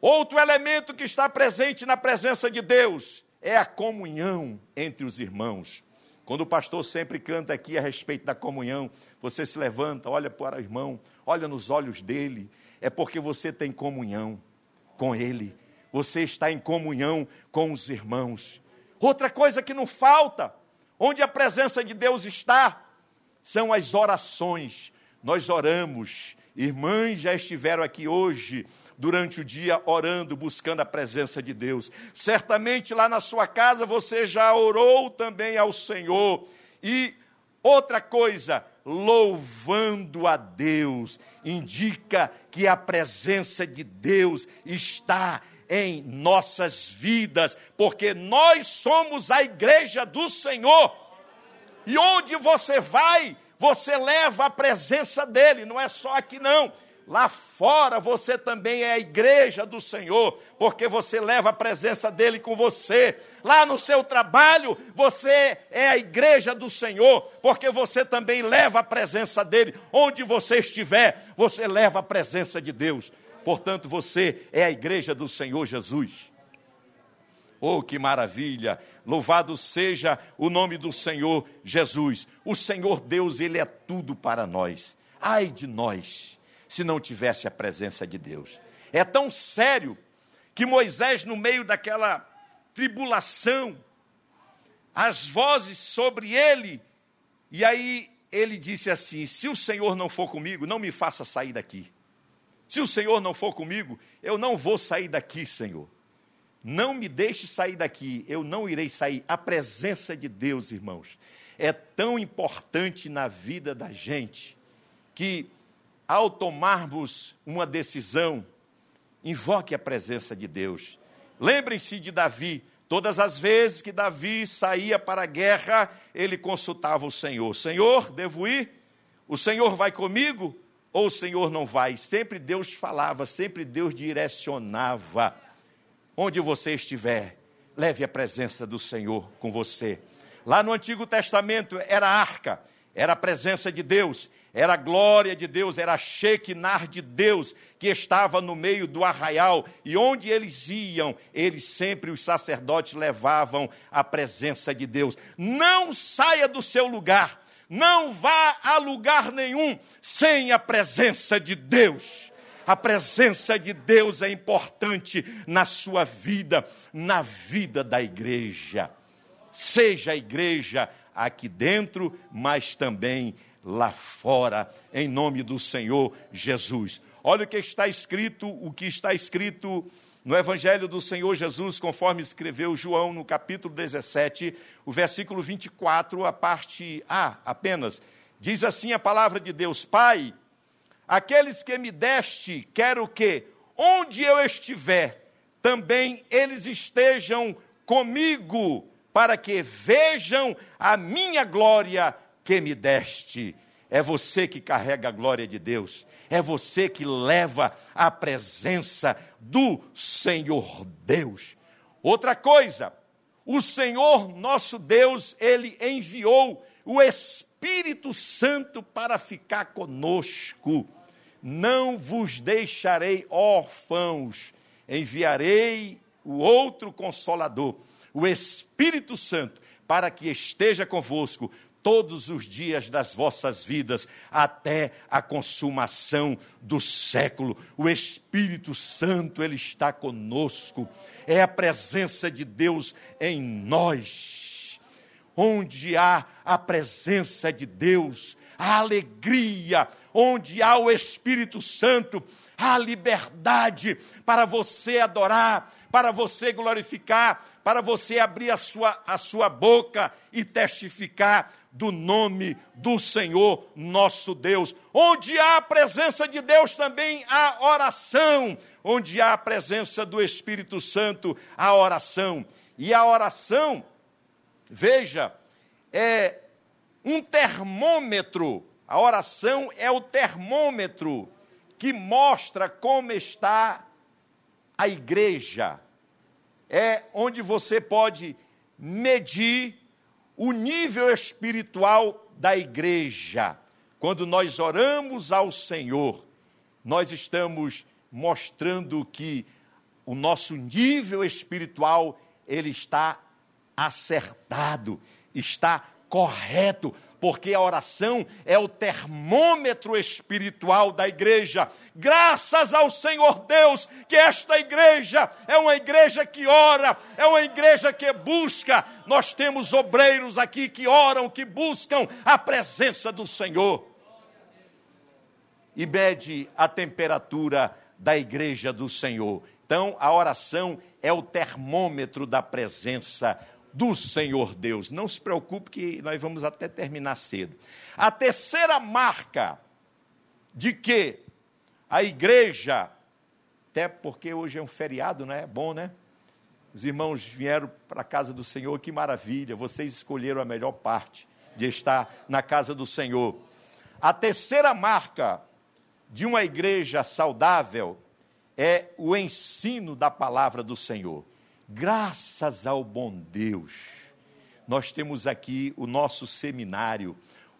Outro elemento que está presente na presença de Deus é a comunhão entre os irmãos. Quando o pastor sempre canta aqui a respeito da comunhão, você se levanta, olha para o irmão, olha nos olhos dele, é porque você tem comunhão com ele, você está em comunhão com os irmãos. Outra coisa que não falta, onde a presença de Deus está, são as orações. Nós oramos, irmãs já estiveram aqui hoje durante o dia orando, buscando a presença de Deus. Certamente lá na sua casa você já orou também ao Senhor. E outra coisa, louvando a Deus, indica que a presença de Deus está em nossas vidas, porque nós somos a igreja do Senhor. E onde você vai, você leva a presença dele, não é só aqui não. Lá fora você também é a igreja do Senhor, porque você leva a presença dele com você. Lá no seu trabalho, você é a igreja do Senhor, porque você também leva a presença dele. Onde você estiver, você leva a presença de Deus. Portanto, você é a igreja do Senhor Jesus. Oh, que maravilha! Louvado seja o nome do Senhor Jesus. O Senhor Deus, ele é tudo para nós. Ai de nós se não tivesse a presença de Deus. É tão sério que Moisés, no meio daquela tribulação, as vozes sobre ele, e aí ele disse assim: Se o Senhor não for comigo, não me faça sair daqui. Se o Senhor não for comigo, eu não vou sair daqui, Senhor. Não me deixe sair daqui, eu não irei sair. A presença de Deus, irmãos, é tão importante na vida da gente que, ao tomarmos uma decisão, invoque a presença de Deus. Lembrem-se de Davi. Todas as vezes que Davi saía para a guerra, ele consultava o Senhor: Senhor, devo ir? O Senhor vai comigo? Ou o Senhor não vai? Sempre Deus falava, sempre Deus direcionava. Onde você estiver, leve a presença do Senhor com você. Lá no Antigo Testamento era a arca, era a presença de Deus, era a glória de Deus, era a Shekinah de Deus que estava no meio do arraial, e onde eles iam, eles sempre, os sacerdotes, levavam a presença de Deus. Não saia do seu lugar, não vá a lugar nenhum sem a presença de Deus. A presença de Deus é importante na sua vida, na vida da igreja. Seja a igreja aqui dentro, mas também lá fora, em nome do Senhor Jesus. Olha o que está escrito, o que está escrito no Evangelho do Senhor Jesus, conforme escreveu João no capítulo 17, o versículo 24, a parte A apenas. Diz assim a palavra de Deus: Pai, aqueles que me deste, quero que, onde eu estiver, também eles estejam comigo, para que vejam a minha glória que me deste. É você que carrega a glória de Deus. É você que leva a presença do Senhor Deus. Outra coisa, o Senhor nosso Deus, ele enviou o Espírito Santo para ficar conosco. Não vos deixarei órfãos, enviarei o outro consolador, o Espírito Santo, para que esteja convosco todos os dias das vossas vidas, até a consumação do século. O Espírito Santo, ele está conosco, é a presença de Deus em nós. Onde há a presença de Deus, a alegria, onde há o Espírito Santo, há liberdade para você adorar, para você glorificar, para você abrir a sua, a sua boca e testificar do nome do Senhor nosso Deus. Onde há a presença de Deus, também há oração. Onde há a presença do Espírito Santo, há oração. E a oração, veja, é um termômetro. A oração é o termômetro que mostra como está a igreja. É onde você pode medir o nível espiritual da igreja. Quando nós oramos ao Senhor, nós estamos mostrando que o nosso nível espiritual ele está acertado, está correto, porque a oração é o termômetro espiritual da igreja. Graças ao Senhor Deus, que esta igreja é uma igreja que ora, é uma igreja que busca. Nós temos obreiros aqui que oram, que buscam a presença do Senhor. E mede a temperatura da igreja do Senhor. Então, a oração é o termômetro da presença do Senhor Deus. Não se preocupe que nós vamos até terminar cedo. A terceira marca de que a igreja, até porque hoje é um feriado, né? É bom, né? Os irmãos vieram para a casa do Senhor, que maravilha, vocês escolheram a melhor parte de estar na casa do Senhor. A terceira marca de uma igreja saudável é o ensino da palavra do Senhor. Graças ao bom Deus, nós temos aqui o nosso seminário.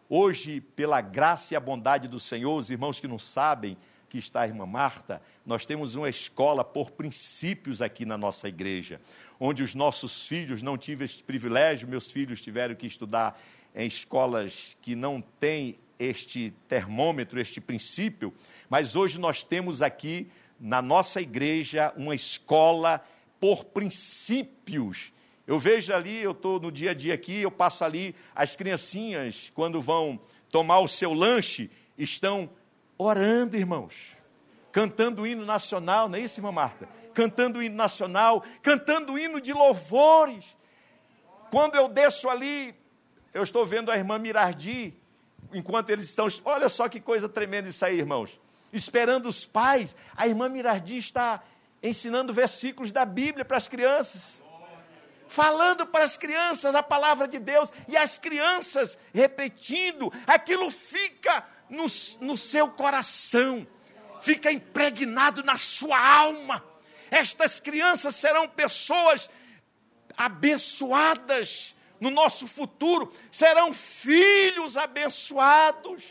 Hoje, pela graça e a bondade do Senhor, os irmãos que não sabem que está a irmã Marta, nós temos uma escola por princípios aqui na nossa igreja, onde os nossos filhos não tiveram esse privilégio, meus filhos tiveram que estudar em escolas que não têm este termômetro, este princípio, mas hoje nós temos aqui na nossa igreja uma escola por princípios. Eu vejo ali, eu estou no dia a dia aqui, eu passo ali, as criancinhas, quando vão tomar o seu lanche, estão orando, irmãos. Cantando o hino nacional, não é isso, irmã Marta? Cantando o hino nacional, cantando o hino de louvores. Quando eu desço ali eu estou vendo a irmã Mirardi, enquanto eles estão. Olha só que coisa tremenda isso aí, irmãos. Esperando os pais, a irmã Mirardi está ensinando versículos da Bíblia para as crianças. Falando para as crianças a palavra de Deus, e as crianças repetindo, aquilo fica no, no seu coração, fica impregnado na sua alma. Estas crianças serão pessoas abençoadas no nosso futuro, serão filhos abençoados,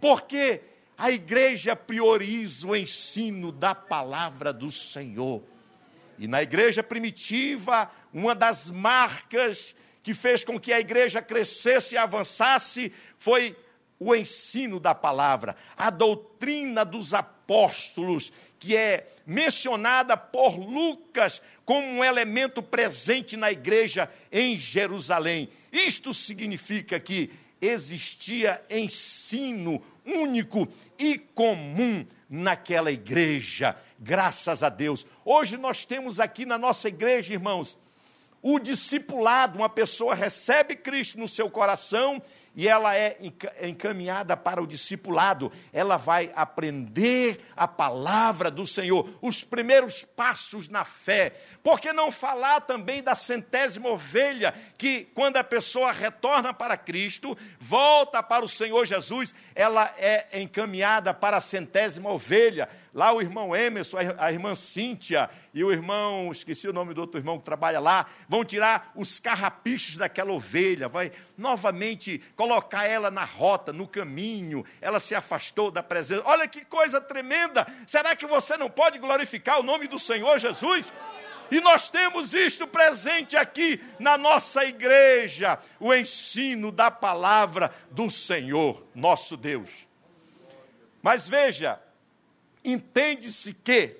porque a igreja prioriza o ensino da palavra do Senhor. E na igreja primitiva, uma das marcas que fez com que a igreja crescesse e avançasse foi o ensino da palavra, a doutrina dos apóstolos, que é mencionada por Lucas como um elemento presente na igreja em Jerusalém. Isto significa que existia ensino único e comum naquela igreja, graças a Deus. Hoje nós temos aqui na nossa igreja, irmãos, o discipulado, uma pessoa recebe Cristo no seu coração e ela é encaminhada para o discipulado, ela vai aprender a palavra do Senhor, os primeiros passos na fé. Por que não falar também da centésima ovelha, que quando a pessoa retorna para Cristo, volta para o Senhor Jesus, ela é encaminhada para a centésima ovelha. Lá o irmão Emerson, a irmã Cíntia e o irmão, esqueci o nome do outro irmão que trabalha lá, vão tirar os carrapichos daquela ovelha, vai novamente colocar ela na rota, no caminho. Ela se afastou da presença. Olha que coisa tremenda! Será que você não pode glorificar o nome do Senhor Jesus? E nós temos isto presente aqui na nossa igreja, o ensino da palavra do Senhor, nosso Deus. Mas veja, entende-se que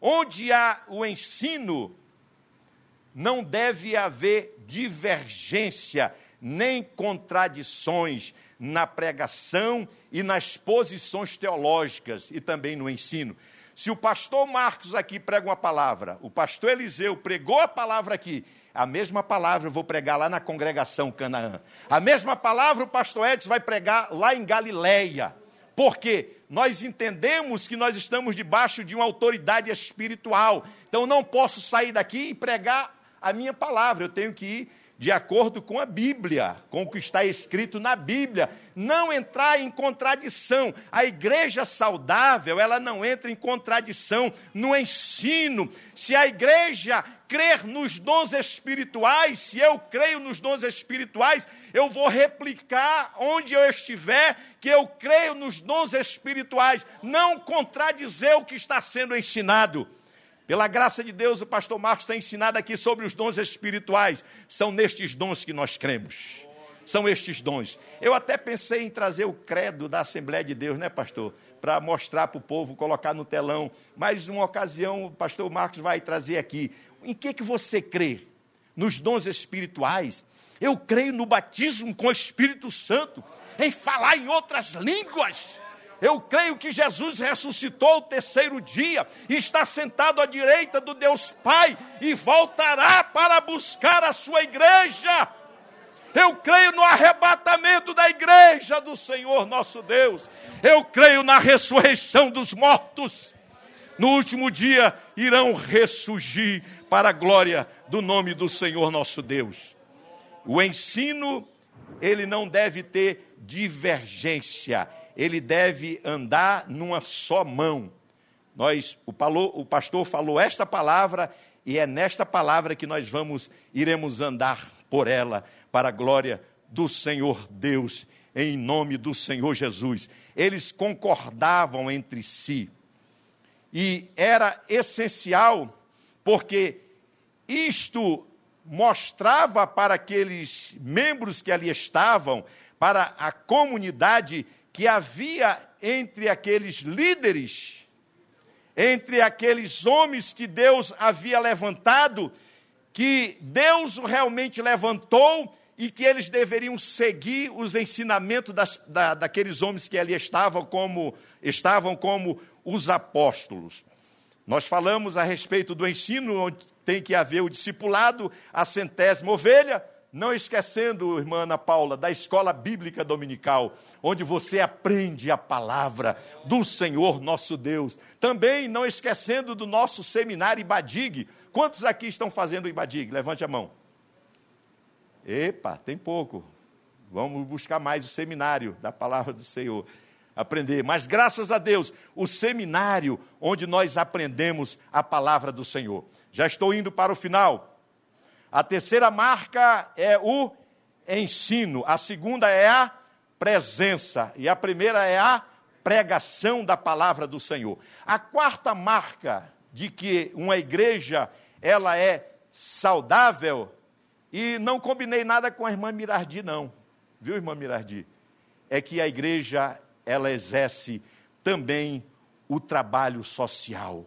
onde há o ensino, não deve haver divergência nem contradições na pregação e nas posições teológicas e também no ensino. Se o pastor Marcos aqui prega uma palavra, o pastor Eliseu pregou a palavra aqui, a mesma palavra eu vou pregar lá na congregação Canaã. A mesma palavra o pastor Edson vai pregar lá em Galileia. Porque nós entendemos que nós estamos debaixo de uma autoridade espiritual. Então não posso sair daqui e pregar a minha palavra. Eu tenho que ir de acordo com a Bíblia, com o que está escrito na Bíblia, não entrar em contradição. A igreja saudável, ela não entra em contradição no ensino. Se a igreja crer nos dons espirituais, se eu creio nos dons espirituais, eu vou replicar onde eu estiver que eu creio nos dons espirituais, não contradizer o que está sendo ensinado. Pela graça de Deus, o pastor Marcos tem ensinado aqui sobre os dons espirituais. São nestes dons que nós cremos. São estes dons. Eu até pensei em trazer o credo da Assembleia de Deus, né, pastor? Para mostrar para o povo, colocar no telão. Mas, uma ocasião, o pastor Marcos vai trazer aqui. Em que, que você crê? Nos dons espirituais? Eu creio no batismo com o Espírito Santo, em falar em outras línguas eu creio que Jesus ressuscitou o terceiro dia, está sentado à direita do Deus Pai e voltará para buscar a sua igreja. Eu creio no arrebatamento da igreja do Senhor nosso Deus. Eu creio na ressurreição dos mortos. No último dia irão ressurgir para a glória do nome do Senhor nosso Deus. O ensino, ele não deve ter divergência ele deve andar numa só mão. Nós, o, o pastor falou esta palavra e é nesta palavra que nós vamos iremos andar por ela para a glória do Senhor Deus, em nome do Senhor Jesus. Eles concordavam entre si. E era essencial porque isto mostrava para aqueles membros que ali estavam, para a comunidade que havia entre aqueles líderes, entre aqueles homens que Deus havia levantado, que Deus realmente levantou e que eles deveriam seguir os ensinamentos das, da, daqueles homens que ali estavam como, estavam como os apóstolos. Nós falamos a respeito do ensino, onde tem que haver o discipulado, a centésima ovelha, não esquecendo, irmã Ana Paula, da escola bíblica dominical, onde você aprende a palavra do Senhor nosso Deus. Também não esquecendo do nosso seminário Ibadig. Quantos aqui estão fazendo Ibadig? Levante a mão. Epa, tem pouco. Vamos buscar mais o seminário da palavra do Senhor. Aprender. Mas graças a Deus, o seminário onde nós aprendemos a palavra do Senhor. Já estou indo para o final. A terceira marca é o ensino, a segunda é a presença e a primeira é a pregação da palavra do Senhor. A quarta marca de que uma igreja ela é saudável e não combinei nada com a irmã Mirardi não. Viu, irmã Mirardi? É que a igreja ela exerce também o trabalho social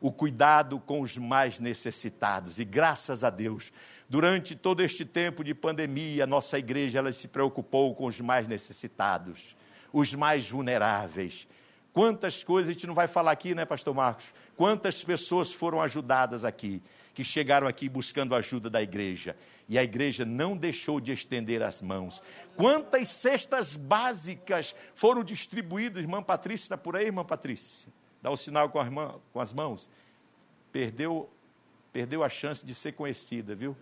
o cuidado com os mais necessitados. E graças a Deus, durante todo este tempo de pandemia, a nossa igreja ela se preocupou com os mais necessitados, os mais vulneráveis. Quantas coisas a gente não vai falar aqui, né, pastor Marcos? Quantas pessoas foram ajudadas aqui, que chegaram aqui buscando ajuda da igreja. E a igreja não deixou de estender as mãos. Quantas cestas básicas foram distribuídas, irmã Patrícia, está por aí, irmã Patrícia? dá o sinal com, irmã, com as mãos, perdeu, perdeu a chance de ser conhecida, viu?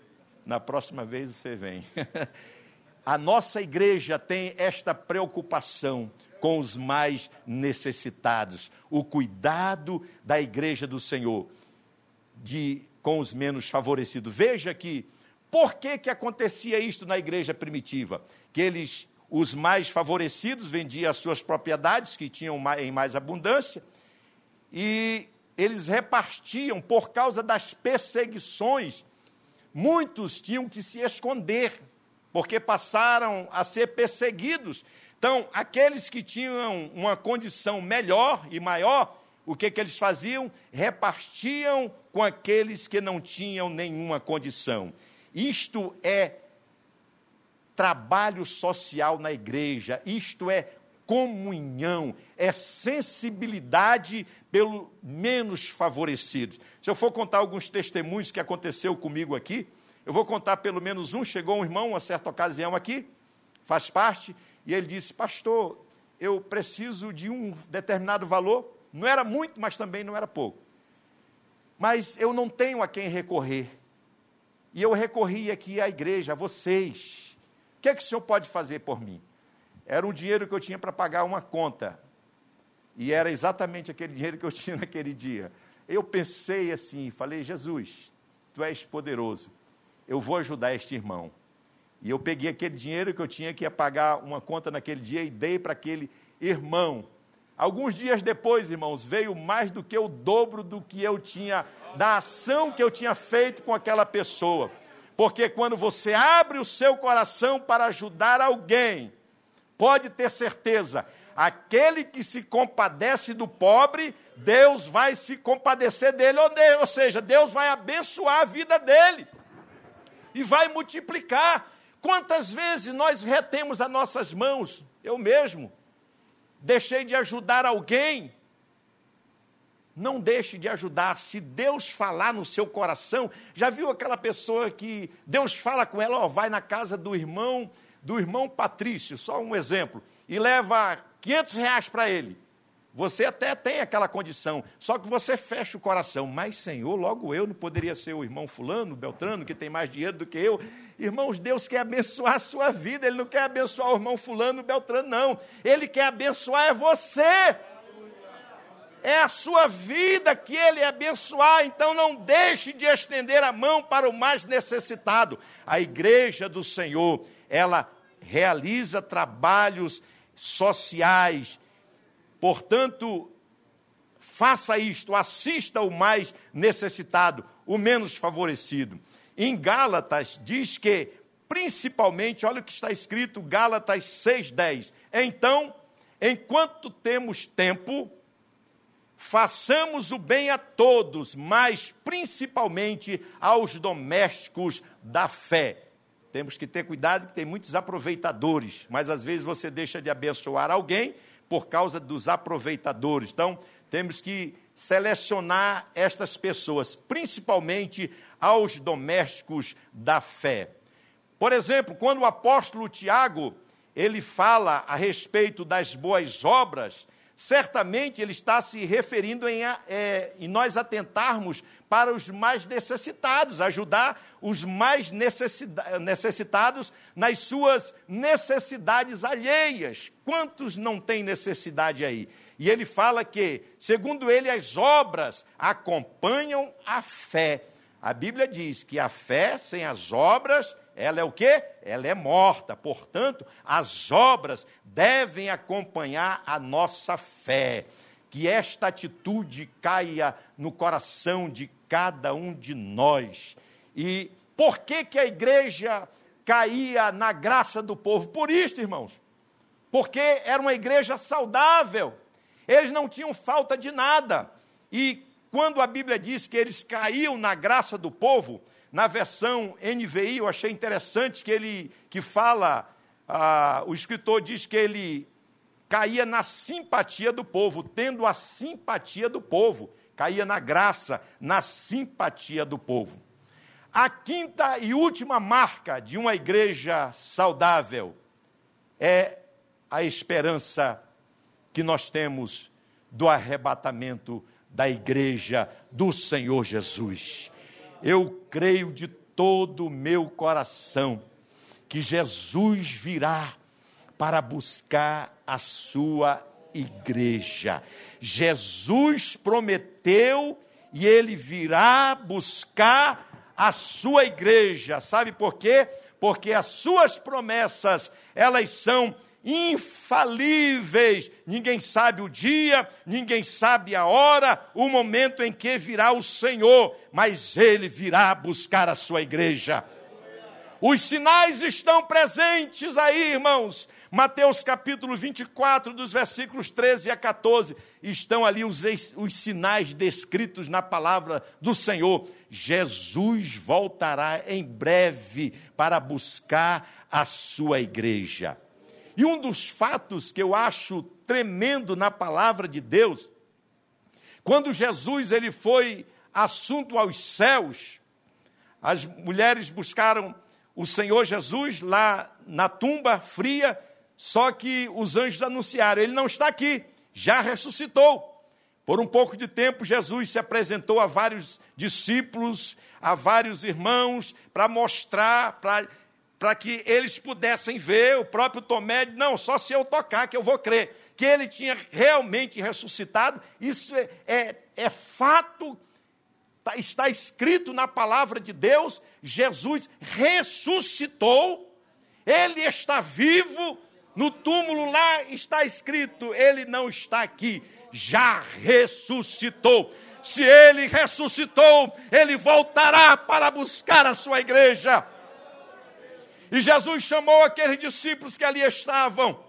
Na próxima vez você vem. *laughs* a nossa igreja tem esta preocupação com os mais necessitados, o cuidado da igreja do Senhor de com os menos favorecidos. Veja que por que, que acontecia isto na igreja primitiva? Que eles, os mais favorecidos, vendiam as suas propriedades, que tinham em mais abundância, e eles repartiam por causa das perseguições. Muitos tinham que se esconder, porque passaram a ser perseguidos. Então, aqueles que tinham uma condição melhor e maior, o que, que eles faziam? Repartiam com aqueles que não tinham nenhuma condição. Isto é trabalho social na igreja, isto é comunhão, é sensibilidade pelo menos favorecidos. Se eu for contar alguns testemunhos que aconteceu comigo aqui, eu vou contar pelo menos um. Chegou um irmão, uma certa ocasião aqui, faz parte, e ele disse: Pastor, eu preciso de um determinado valor. Não era muito, mas também não era pouco. Mas eu não tenho a quem recorrer. E eu recorri aqui à igreja, a vocês. O que é que o senhor pode fazer por mim? Era um dinheiro que eu tinha para pagar uma conta. E era exatamente aquele *laughs* dinheiro que eu tinha naquele dia. Eu pensei assim, falei, Jesus, tu és poderoso. Eu vou ajudar este irmão. E eu peguei aquele dinheiro que eu tinha que ia pagar uma conta naquele dia e dei para aquele irmão. Alguns dias depois, irmãos, veio mais do que o dobro do que eu tinha, da ação que eu tinha feito com aquela pessoa. Porque quando você abre o seu coração para ajudar alguém, pode ter certeza, aquele que se compadece do pobre, Deus vai se compadecer dele, ou seja, Deus vai abençoar a vida dele e vai multiplicar. Quantas vezes nós retemos as nossas mãos? Eu mesmo deixei de ajudar alguém. Não deixe de ajudar. Se Deus falar no seu coração, já viu aquela pessoa que Deus fala com ela, ó, vai na casa do irmão do irmão Patrício, só um exemplo, e leva 500 reais para ele. Você até tem aquela condição, só que você fecha o coração. Mas, Senhor, logo eu não poderia ser o irmão Fulano, Beltrano, que tem mais dinheiro do que eu. Irmãos, Deus quer abençoar a sua vida, Ele não quer abençoar o irmão Fulano, Beltrano, não. Ele quer abençoar é você. É a sua vida que Ele abençoar, então não deixe de estender a mão para o mais necessitado. A igreja do Senhor, ela realiza trabalhos sociais. Portanto, faça isto, assista o mais necessitado, o menos favorecido. Em Gálatas diz que, principalmente, olha o que está escrito, Gálatas 6,10. Então, enquanto temos tempo, façamos o bem a todos, mas principalmente aos domésticos da fé. Temos que ter cuidado que tem muitos aproveitadores, mas às vezes você deixa de abençoar alguém por causa dos aproveitadores. Então, temos que selecionar estas pessoas, principalmente aos domésticos da fé. Por exemplo, quando o apóstolo Tiago, ele fala a respeito das boas obras, certamente ele está se referindo em, é, em nós atentarmos para os mais necessitados, ajudar os mais necessitados nas suas necessidades alheias. Quantos não têm necessidade aí? E ele fala que, segundo ele, as obras acompanham a fé. A Bíblia diz que a fé sem as obras, ela é o quê? Ela é morta. Portanto, as obras devem acompanhar a nossa fé. Que esta atitude caia no coração de cada um de nós. E por que, que a igreja caía na graça do povo? Por isso, irmãos. Porque era uma igreja saudável eles não tinham falta de nada. E quando a Bíblia diz que eles caíam na graça do povo, na versão NVI, eu achei interessante que ele que fala, ah, o escritor diz que ele caía na simpatia do povo, tendo a simpatia do povo, caía na graça, na simpatia do povo. A quinta e última marca de uma igreja saudável é a esperança que nós temos do arrebatamento da igreja do Senhor Jesus. Eu creio de todo o meu coração que Jesus virá para buscar a sua igreja. Jesus prometeu e ele virá buscar a sua igreja. Sabe por quê? Porque as suas promessas, elas são infalíveis. Ninguém sabe o dia, ninguém sabe a hora, o momento em que virá o Senhor, mas ele virá buscar a sua igreja. Os sinais estão presentes aí, irmãos. Mateus capítulo 24, dos versículos 13 a 14, estão ali os, os sinais descritos na palavra do Senhor. Jesus voltará em breve para buscar a sua igreja. E um dos fatos que eu acho tremendo na palavra de Deus, quando Jesus ele foi assunto aos céus, as mulheres buscaram o Senhor Jesus lá na tumba fria, só que os anjos anunciaram: ele não está aqui, já ressuscitou. Por um pouco de tempo, Jesus se apresentou a vários discípulos, a vários irmãos, para mostrar, para para que eles pudessem ver, o próprio Tomé, não, só se eu tocar que eu vou crer, que ele tinha realmente ressuscitado, isso é, é, é fato, tá, está escrito na palavra de Deus, Jesus ressuscitou, ele está vivo, no túmulo lá está escrito, ele não está aqui, já ressuscitou. Se ele ressuscitou, ele voltará para buscar a sua igreja. E Jesus chamou aqueles discípulos que ali estavam.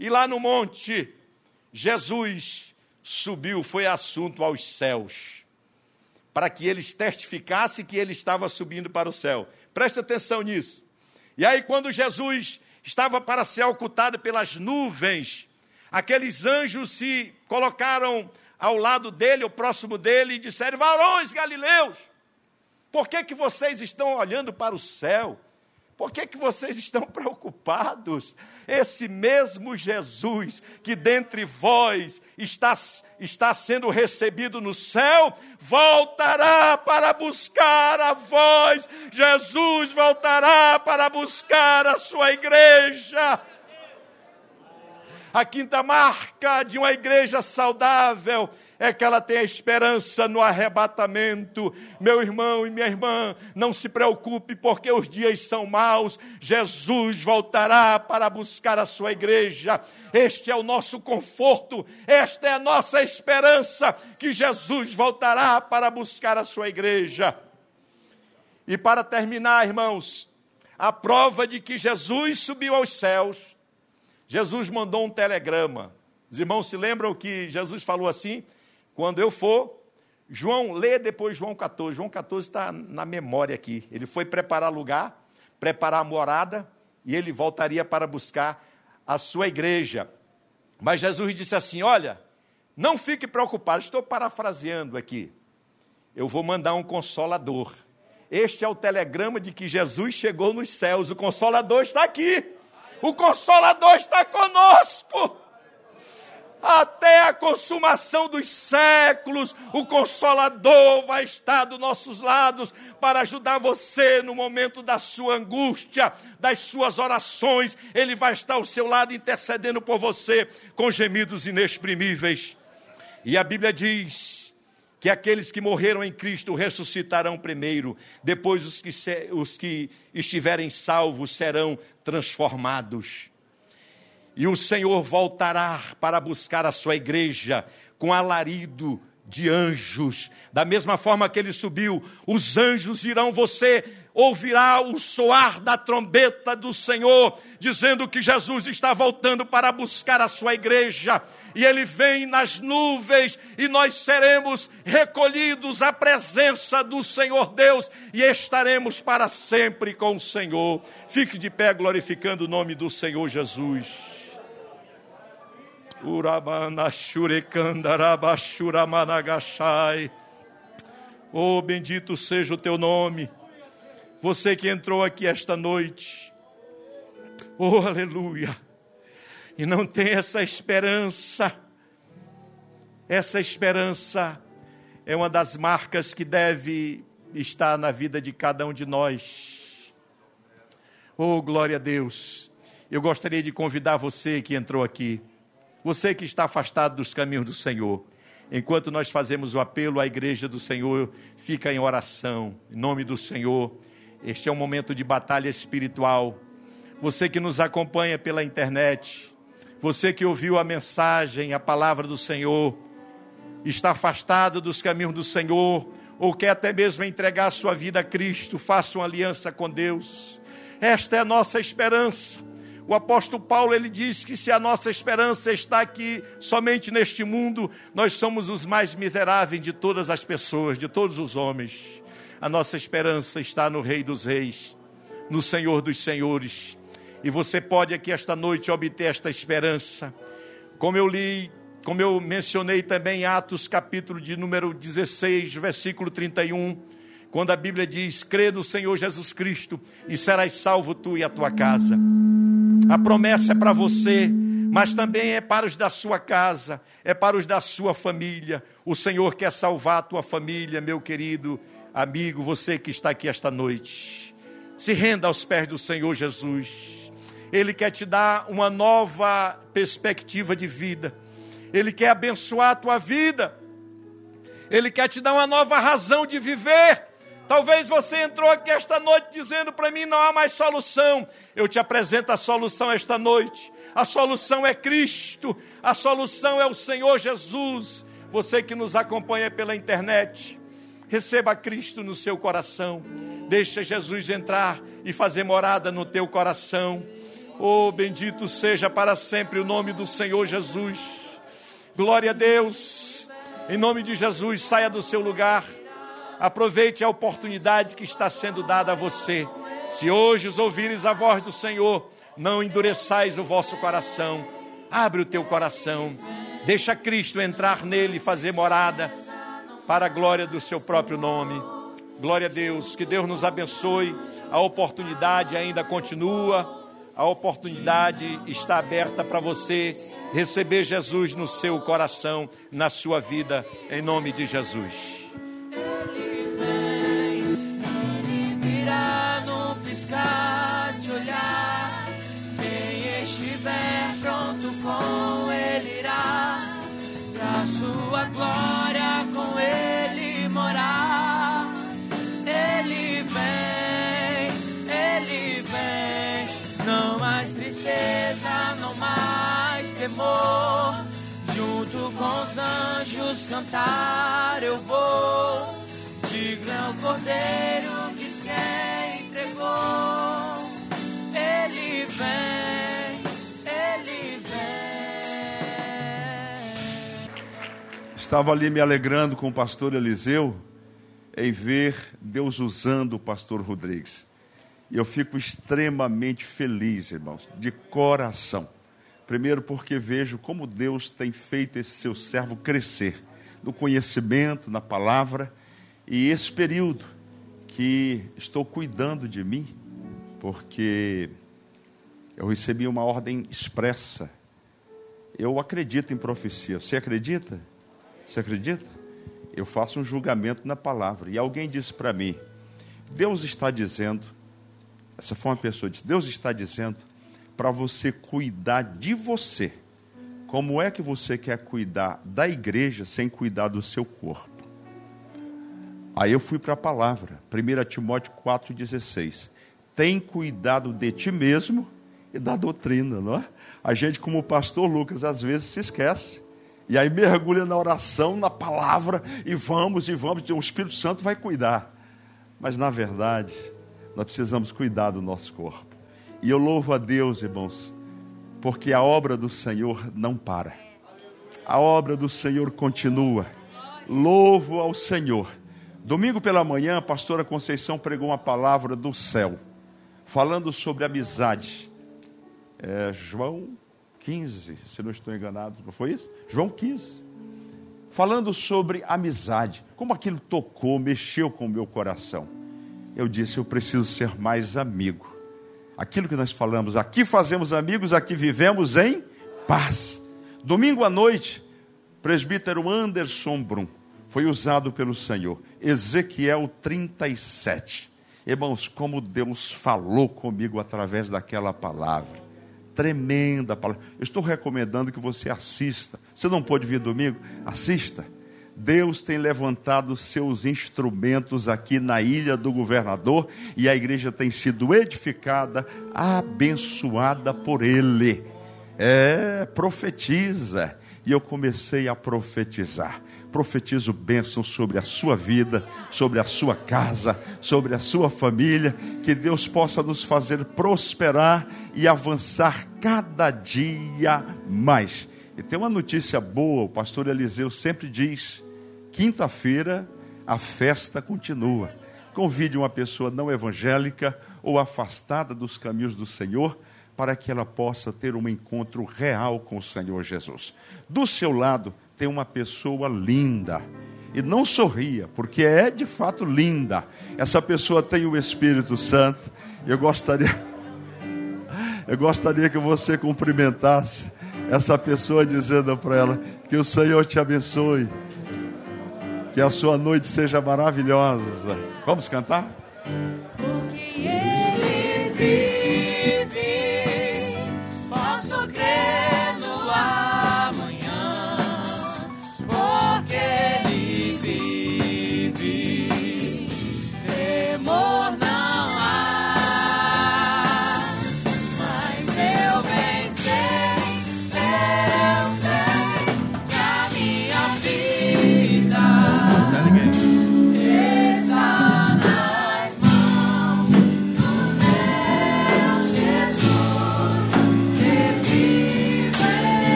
E lá no monte, Jesus subiu, foi assunto aos céus, para que eles testificassem que ele estava subindo para o céu. Preste atenção nisso. E aí, quando Jesus estava para ser ocultado pelas nuvens, aqueles anjos se colocaram ao lado dele, ao próximo dele, e disseram: Varões galileus, por que, que vocês estão olhando para o céu? Por que, que vocês estão *laughs* preocupados? Esse mesmo Jesus que dentre vós está, está sendo recebido no céu, voltará para buscar a vós. Jesus voltará para buscar a sua igreja. A quinta marca de uma igreja saudável é que ela tem a esperança no arrebatamento. Meu irmão e minha irmã, não se preocupe, porque os dias são maus. Jesus voltará para buscar a sua igreja. Este é o nosso conforto, esta é a nossa esperança, que Jesus voltará para buscar a sua igreja. E para terminar, irmãos, a prova de que Jesus subiu aos céus, Jesus mandou um telegrama. Os irmãos se lembram que Jesus falou assim? Quando eu for, João, lê depois João 14. João 14 está na memória aqui. Ele foi preparar lugar, preparar a morada, e ele voltaria para buscar a sua igreja. Mas Jesus disse assim: Olha, não fique preocupado, estou parafraseando aqui. Eu vou mandar um consolador. Este é o telegrama de que Jesus chegou nos céus. O Consolador está aqui. O Consolador está conosco até a consumação dos séculos, o Consolador vai estar dos nossos lados para ajudar você no momento da sua angústia, das suas orações. Ele vai estar ao seu lado intercedendo por você com gemidos inexprimíveis. E a Bíblia diz que aqueles que morreram em Cristo ressuscitarão primeiro, depois os que, os que estiverem salvos serão transformados. E o Senhor voltará para buscar a sua igreja com alarido de anjos. Da mesma forma que ele subiu, os anjos irão, você ouvirá o soar da trombeta do Senhor, dizendo que Jesus está voltando para buscar a sua igreja. E ele vem nas nuvens, e nós seremos recolhidos à presença do Senhor Deus, e estaremos para sempre com o Senhor. Fique de pé glorificando o nome do Senhor Jesus. Oh, bendito seja o teu nome. Você que entrou aqui esta noite. Oh, aleluia. E não tem essa esperança. Essa esperança é uma das marcas que deve estar na vida de cada um de nós. Oh, glória a Deus. Eu gostaria de convidar você que entrou aqui você que está afastado dos caminhos do Senhor, enquanto nós fazemos o apelo à igreja do Senhor, fica em oração, em nome do Senhor. Este é um momento de batalha espiritual. Você que nos acompanha pela internet, você que ouviu a mensagem, a palavra do Senhor, está afastado dos caminhos do Senhor, ou quer até mesmo entregar sua vida a Cristo, faça uma aliança com Deus. Esta é a nossa esperança. O apóstolo Paulo ele diz que se a nossa esperança está aqui somente neste mundo, nós somos os mais miseráveis de todas as pessoas, de todos os homens. A nossa esperança está no Rei dos Reis, no Senhor dos Senhores. E você pode aqui esta noite obter esta esperança. Como eu li, como eu mencionei também Atos capítulo de número 16, versículo 31, quando a Bíblia diz: "Crê no Senhor Jesus Cristo e serás salvo tu e a tua casa". A promessa é para você, mas também é para os da sua casa, é para os da sua família. O Senhor quer salvar a tua família, meu querido amigo, você que está aqui esta noite. Se renda aos pés do Senhor Jesus. Ele quer te dar uma nova perspectiva de vida. Ele quer abençoar a tua vida. Ele quer te dar uma nova razão de viver. Talvez você entrou aqui esta noite dizendo para mim não há mais solução. Eu te apresento a solução esta noite. A solução é Cristo, a solução é o Senhor Jesus. Você que nos acompanha pela internet, receba Cristo no seu coração. Deixa Jesus entrar e fazer morada no teu coração. Oh, bendito seja para sempre o nome do Senhor Jesus. Glória a Deus. Em nome de Jesus, saia do seu lugar. Aproveite a oportunidade que está sendo dada a você. Se hoje os ouvires a voz do Senhor, não endureçais o vosso coração. Abre o teu coração. Deixa Cristo entrar nele e fazer morada para a glória do seu próprio nome. Glória a Deus. Que Deus nos abençoe. A oportunidade ainda continua. A oportunidade está aberta para você receber Jesus no seu coração, na sua vida, em nome de Jesus. Cantar eu vou. Digno é o cordeiro que se entregou. Ele vem. Estava ali me alegrando com o pastor Eliseu em ver Deus usando o pastor Rodrigues. E eu fico extremamente feliz, irmãos, de coração. Primeiro, porque vejo como Deus tem feito esse seu servo crescer no conhecimento, na palavra, e esse período que estou cuidando de mim, porque eu recebi uma ordem expressa. Eu acredito em profecia. Você acredita? Você acredita? Eu faço um julgamento na palavra. E alguém disse para mim: Deus está dizendo, essa foi uma pessoa disse, Deus está dizendo para você cuidar de você. Como é que você quer cuidar da igreja sem cuidar do seu corpo? Aí eu fui para a palavra, 1 Timóteo 4,16. Tem cuidado de ti mesmo e da doutrina, não é? A gente, como o pastor Lucas, às vezes se esquece. E aí mergulha na oração, na palavra, e vamos, e vamos, o Espírito Santo vai cuidar. Mas na verdade, nós precisamos cuidar do nosso corpo. E eu louvo a Deus, irmãos, porque a obra do Senhor não para. A obra do Senhor continua. Louvo ao Senhor Domingo pela manhã, a pastora Conceição pregou uma palavra do céu, falando sobre amizade. É, João 15, se não estou enganado, não foi isso? João 15. Falando sobre amizade, como aquilo tocou, mexeu com o meu coração. Eu disse: eu preciso ser mais amigo. Aquilo que nós falamos, aqui fazemos amigos, aqui vivemos em paz. Domingo à noite, presbítero Anderson Brum foi usado pelo Senhor. Ezequiel 37. Irmãos, como Deus falou comigo através daquela palavra. Tremenda palavra. Eu estou recomendando que você assista. Você não pode vir domingo? Assista. Deus tem levantado seus instrumentos aqui na ilha do governador e a igreja tem sido edificada, abençoada por ele. É, profetiza. E eu comecei a profetizar profetizo bênção sobre a sua vida, sobre a sua casa, sobre a sua família, que Deus possa nos fazer prosperar e avançar cada dia mais. E tem uma notícia boa, o pastor Eliseu sempre diz: quinta-feira a festa continua. Convide uma pessoa não evangélica ou afastada dos caminhos do Senhor para que ela possa ter um encontro real com o Senhor Jesus. Do seu lado, tem uma pessoa linda. E não sorria, porque é de fato linda. Essa pessoa tem o Espírito Santo. Eu gostaria, *laughs* eu gostaria que você cumprimentasse essa pessoa dizendo para ela que o Senhor te abençoe, que a sua noite seja maravilhosa. Vamos cantar? Porque ele vive.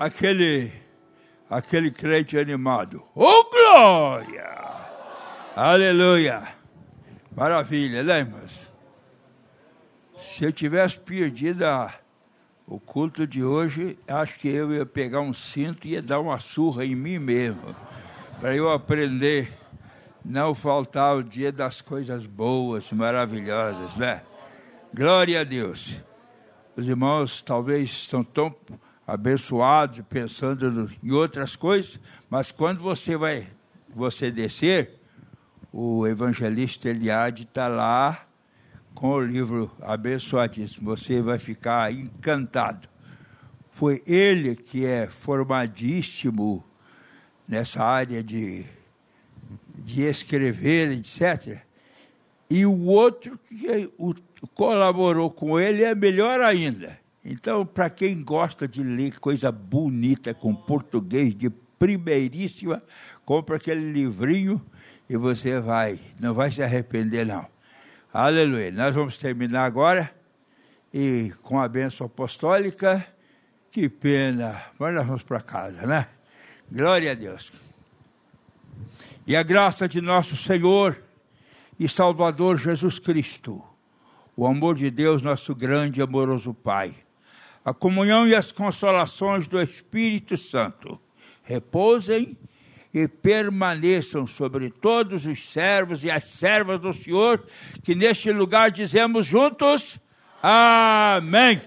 Aquele, aquele crente animado. Oh, glória! Aleluia! Maravilha, né, irmãos? Se eu tivesse perdido a, o culto de hoje, acho que eu ia pegar um cinto e ia dar uma surra em mim mesmo, para eu aprender não faltar o dia das coisas boas, maravilhosas, né? Glória a Deus. Os irmãos talvez estão tão abençoados, pensando em outras coisas, mas quando você vai você descer, o evangelista Eliade está lá com o livro abençoadíssimo. Você vai ficar encantado. Foi ele que é formadíssimo nessa área de, de escrever, etc. E o outro que colaborou com ele é melhor ainda. Então, para quem gosta de ler coisa bonita com português de primeiríssima, compra aquele livrinho e você vai, não vai se arrepender não. Aleluia. Nós vamos terminar agora e com a bênção apostólica. Que pena, mas nós vamos para casa, né? Glória a Deus. E a graça de nosso Senhor e Salvador Jesus Cristo, o amor de Deus, nosso grande e amoroso Pai a comunhão e as consolações do Espírito Santo repousem e permaneçam sobre todos os servos e as servas do Senhor, que neste lugar dizemos juntos: Amém.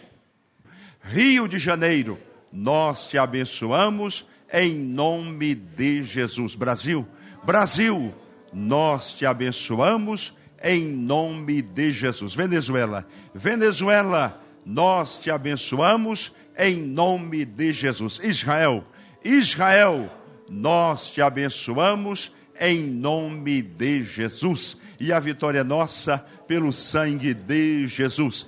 Rio de Janeiro, nós te abençoamos em nome de Jesus. Brasil, Brasil, nós te abençoamos em nome de Jesus. Venezuela, Venezuela, nós te abençoamos em nome de Jesus. Israel, Israel, nós te abençoamos em nome de Jesus. E a vitória é nossa pelo sangue de Jesus.